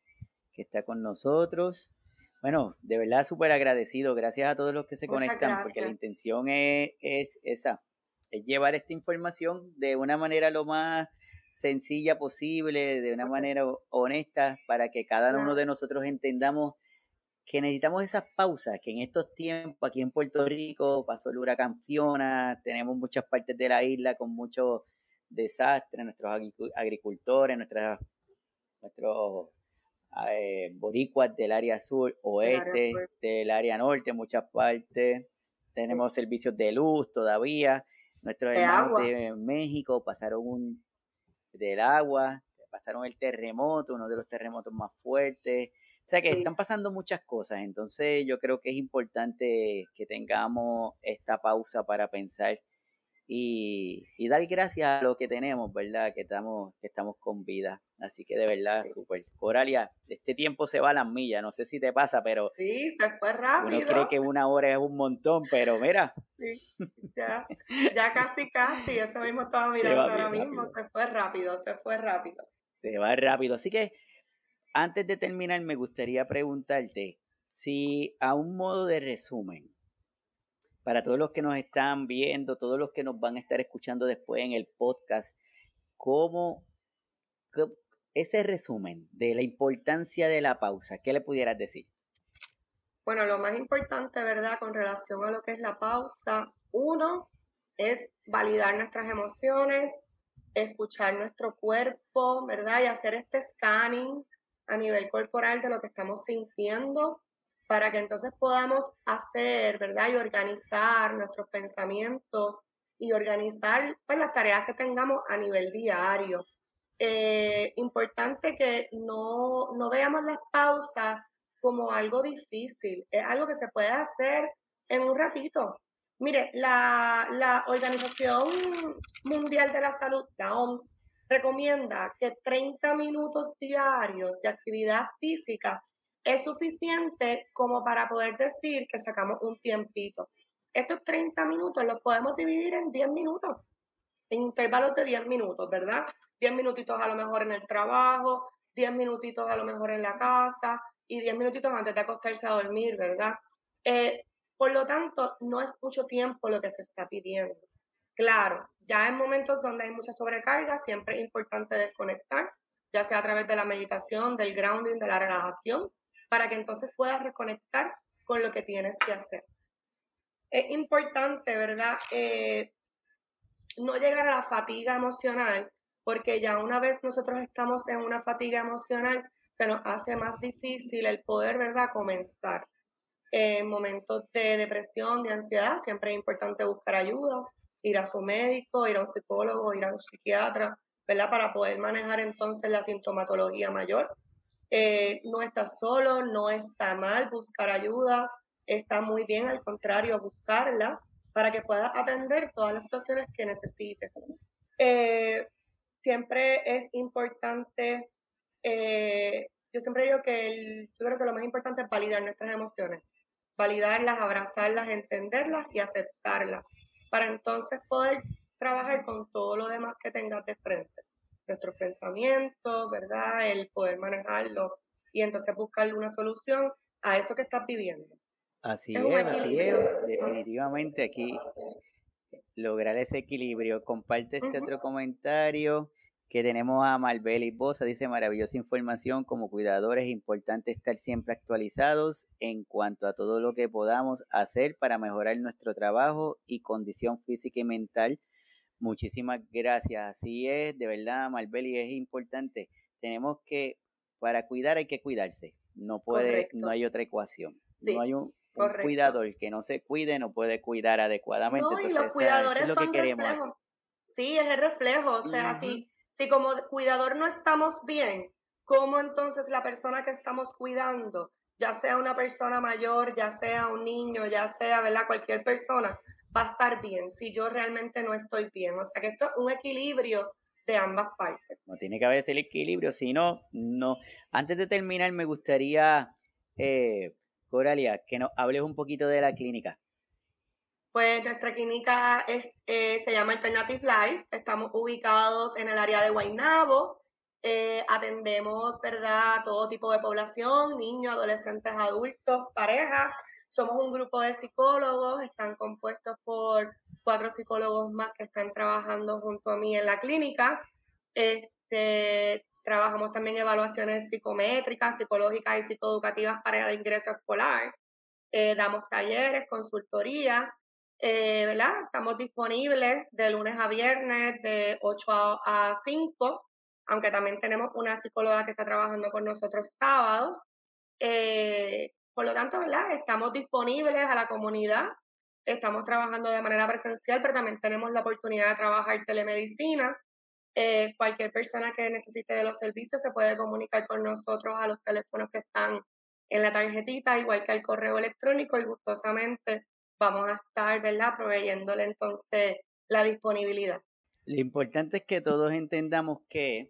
que está con nosotros. Bueno, de verdad súper agradecido. Gracias a todos los que se conectan, porque la intención es, esa, es llevar esta información de una manera lo más sencilla posible, de una manera honesta, para que cada uno de nosotros entendamos que necesitamos esas pausas, que en estos tiempos, aquí en Puerto Rico, pasó el huracán Fiona, tenemos muchas partes de la isla con muchos desastres, nuestros agricultores, nuestras, nuestros eh, boricuas del área sur, oeste, del área norte, en muchas partes. Tenemos servicios de luz todavía. Nuestros hermanos de México pasaron un, del agua, pasaron el terremoto, uno de los terremotos más fuertes. O sea que están pasando muchas cosas. Entonces yo creo que es importante que tengamos esta pausa para pensar y, y, dar gracias a lo que tenemos, ¿verdad? Que estamos, que estamos con vida. Así que de verdad, súper. Coralia, este tiempo se va a las millas, no sé si te pasa, pero... Sí, se fue rápido. Uno cree que una hora es un montón, pero mira. Sí, ya, ya casi, casi, eso mismo estaba mirando ahora mismo, se fue rápido, se fue rápido. Se va rápido, así que antes de terminar me gustaría preguntarte si a un modo de resumen, para todos los que nos están viendo, todos los que nos van a estar escuchando después en el podcast, ¿cómo, ese resumen de la importancia de la pausa, ¿qué le pudieras decir? Bueno, lo más importante, ¿verdad? Con relación a lo que es la pausa, uno es validar nuestras emociones, escuchar nuestro cuerpo, ¿verdad? Y hacer este scanning a nivel corporal de lo que estamos sintiendo para que entonces podamos hacer, ¿verdad? Y organizar nuestros pensamientos y organizar pues, las tareas que tengamos a nivel diario. Eh, importante que no, no veamos las pausas como algo difícil, es algo que se puede hacer en un ratito. Mire, la, la Organización Mundial de la Salud, la OMS, recomienda que 30 minutos diarios de actividad física es suficiente como para poder decir que sacamos un tiempito. Estos 30 minutos los podemos dividir en 10 minutos, en intervalos de 10 minutos, ¿verdad? 10 minutitos a lo mejor en el trabajo, 10 minutitos a lo mejor en la casa y 10 minutitos antes de acostarse a dormir, ¿verdad? Eh, por lo tanto, no es mucho tiempo lo que se está pidiendo. Claro, ya en momentos donde hay mucha sobrecarga, siempre es importante desconectar, ya sea a través de la meditación, del grounding, de la relajación, para que entonces puedas reconectar con lo que tienes que hacer. Es importante, ¿verdad? Eh, no llegar a la fatiga emocional porque ya una vez nosotros estamos en una fatiga emocional, se nos hace más difícil el poder, ¿verdad?, comenzar. En momentos de depresión, de ansiedad, siempre es importante buscar ayuda, ir a su médico, ir a un psicólogo, ir a un psiquiatra, ¿verdad?, para poder manejar entonces la sintomatología mayor. Eh, no está solo, no está mal buscar ayuda, está muy bien, al contrario, buscarla para que pueda atender todas las situaciones que necesite. Eh, siempre es importante, eh, yo siempre digo que el, yo creo que lo más importante es validar nuestras emociones, validarlas, abrazarlas, entenderlas y aceptarlas, para entonces poder trabajar con todo lo demás que tengas de frente, nuestros pensamientos, ¿verdad? El poder manejarlo y entonces buscarle una solución a eso que estás viviendo. Así es, así es, definitivamente aquí lograr ese equilibrio. Comparte este otro comentario que tenemos a Marbeli Bosa, dice maravillosa información, como cuidadores es importante estar siempre actualizados en cuanto a todo lo que podamos hacer para mejorar nuestro trabajo y condición física y mental. Muchísimas gracias, así es, de verdad Marbeli es importante. Tenemos que, para cuidar hay que cuidarse, no puede, no hay otra ecuación, no hay un, un cuidador que no se cuide no puede cuidar adecuadamente. Entonces, eso es lo que queremos. Sí, es el reflejo. O sea, si, si como cuidador no estamos bien, ¿cómo entonces la persona que estamos cuidando, ya sea una persona mayor, ya sea un niño, ya sea, ¿verdad? Cualquier persona, va a estar bien si yo realmente no estoy bien. O sea que esto es un equilibrio de ambas partes. No tiene que haber ese equilibrio, si no, no. Antes de terminar, me gustaría eh, Coralia, que nos hables un poquito de la clínica. Pues nuestra clínica es, eh, se llama Alternative Life. Estamos ubicados en el área de Guaynabo. Eh, atendemos, ¿verdad?, todo tipo de población, niños, adolescentes, adultos, parejas. Somos un grupo de psicólogos, están compuestos por cuatro psicólogos más que están trabajando junto a mí en la clínica. Este, Trabajamos también evaluaciones psicométricas, psicológicas y psicoeducativas para el ingreso escolar. Eh, damos talleres, consultoría, eh, ¿verdad? Estamos disponibles de lunes a viernes de 8 a, 5, aunque también tenemos una psicóloga que está trabajando con nosotros sábados. Eh, por lo tanto, ¿verdad? Estamos disponibles a la comunidad. Estamos trabajando de manera presencial, pero también tenemos la oportunidad de trabajar telemedicina. Eh, cualquier persona que necesite de los servicios se puede comunicar con nosotros a los teléfonos que están en la tarjetita, igual que al correo electrónico y gustosamente vamos a estar, ¿verdad?, proveyéndole entonces la disponibilidad. Lo importante es que todos entendamos que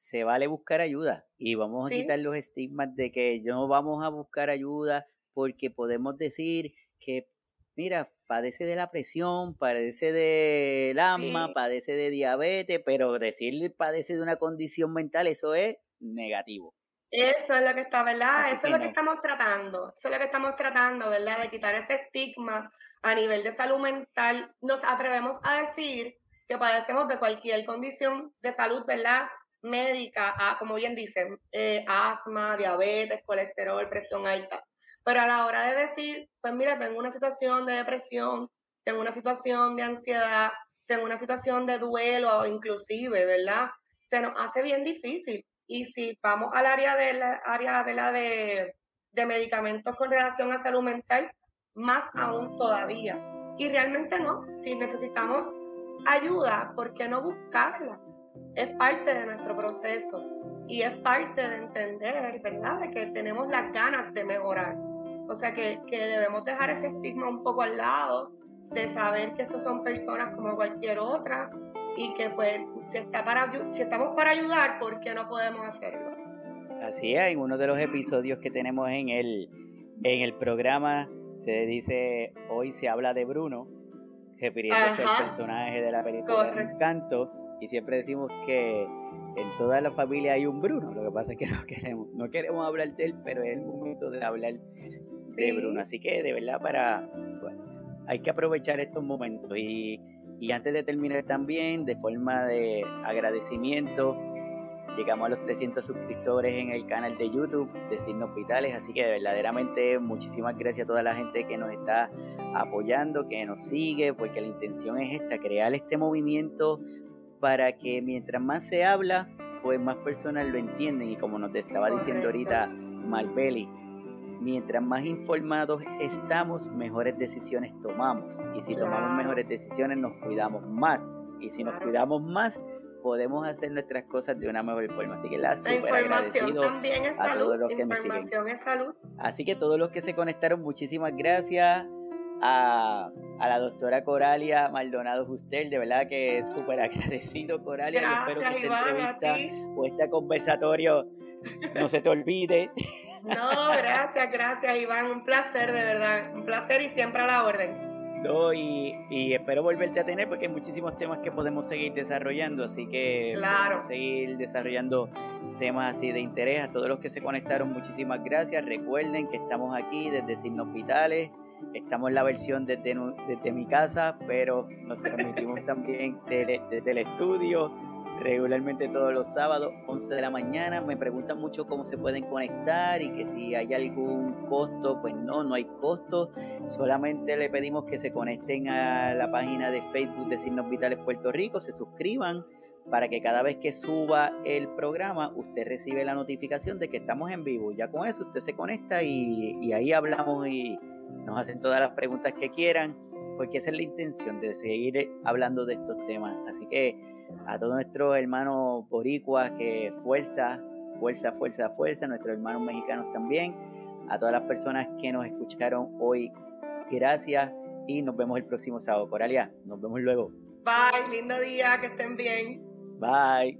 se vale buscar ayuda y vamos a quitar los estigmas de que no vamos a buscar ayuda porque podemos decir que mira, padece de la presión, padece del asma, padece de diabetes, pero decirle padece de una condición mental, eso es negativo. Eso es lo que está, ¿verdad? Eso es lo que estamos tratando. Eso es lo que estamos tratando, ¿verdad? De quitar ese estigma a nivel de salud mental. Nos atrevemos a decir que padecemos de cualquier condición de salud, ¿verdad? Médica, como bien dicen, eh, asma, diabetes, colesterol, presión alta. Pero a la hora de decir, pues mira, tengo una situación de depresión, tengo una situación de ansiedad, tengo una situación de duelo, inclusive, ¿verdad? Se nos hace bien difícil. Y si vamos al área de la, área de, la de, de medicamentos con relación a salud mental, más aún todavía. Y realmente no, si necesitamos ayuda, ¿por qué no buscarla? Es parte de nuestro proceso y es parte de entender, ¿verdad?, de que tenemos las ganas de mejorar. O sea que, que debemos dejar ese estigma un poco al lado, de saber que estos son personas como cualquier otra y que pues si, está para, si estamos para ayudar, ¿por qué no podemos hacerlo? Así es, en uno de los episodios que tenemos en el, en el programa se dice, hoy se habla de Bruno, refiriéndose al personaje de la película Encanto, y siempre decimos que en toda la familia hay un Bruno, lo que pasa es que no queremos, no queremos hablar de él, pero es el momento de hablar de Bruno, así que de verdad para, bueno, hay que aprovechar estos momentos. Y, y antes de terminar también, de forma de agradecimiento, llegamos a los 300 suscriptores en el canal de YouTube de Signos Vitales, así que verdaderamente muchísimas gracias a toda la gente que nos está apoyando, que nos sigue, porque la intención es esta, crear este movimiento para que mientras más se habla, pues más personas lo entienden y como nos estaba diciendo ahorita Malbeli, mientras más informados estamos, mejores decisiones tomamos. Y si tomamos mejores decisiones, nos cuidamos más. Y si nos cuidamos más, podemos hacer nuestras cosas de una mejor forma. Así que la súper agradecido a todos los que nos siguen. Así que todos los que se conectaron, muchísimas gracias. A, a la doctora Coralia Maldonado Justel, de verdad que súper agradecido Coralia y espero que esta entrevista o este conversatorio no se te olvide. No, gracias, gracias Iván, un placer de verdad, un placer y siempre a la orden. No, y, espero volverte a tener porque hay muchísimos temas que podemos seguir desarrollando, así que claro. seguir desarrollando temas así de interés. A todos los que se conectaron, muchísimas gracias. Recuerden que estamos aquí desde Signos Vitales, estamos en la versión desde, desde mi casa, pero nos transmitimos también desde, desde el estudio regularmente todos los sábados, 11 de la mañana. Me preguntan mucho cómo se pueden conectar y que si hay algún costo, pues no, no hay costo. Solamente le pedimos que se conecten a la página de Facebook de Signos Vitales Puerto Rico, se suscriban para que cada vez que suba el programa usted recibe la notificación de que estamos en vivo. Ya con eso usted se conecta y, y ahí hablamos y nos hacen todas las preguntas que quieran, porque esa es la intención de seguir hablando de estos temas. Así que a todos nuestros hermanos boricuas que fuerza, fuerza, fuerza, fuerza, nuestros hermanos mexicanos también, a todas las personas que nos escucharon hoy, gracias y nos vemos el próximo sábado. Coralia, nos vemos luego. Bye, lindo día, que estén bien. Bye.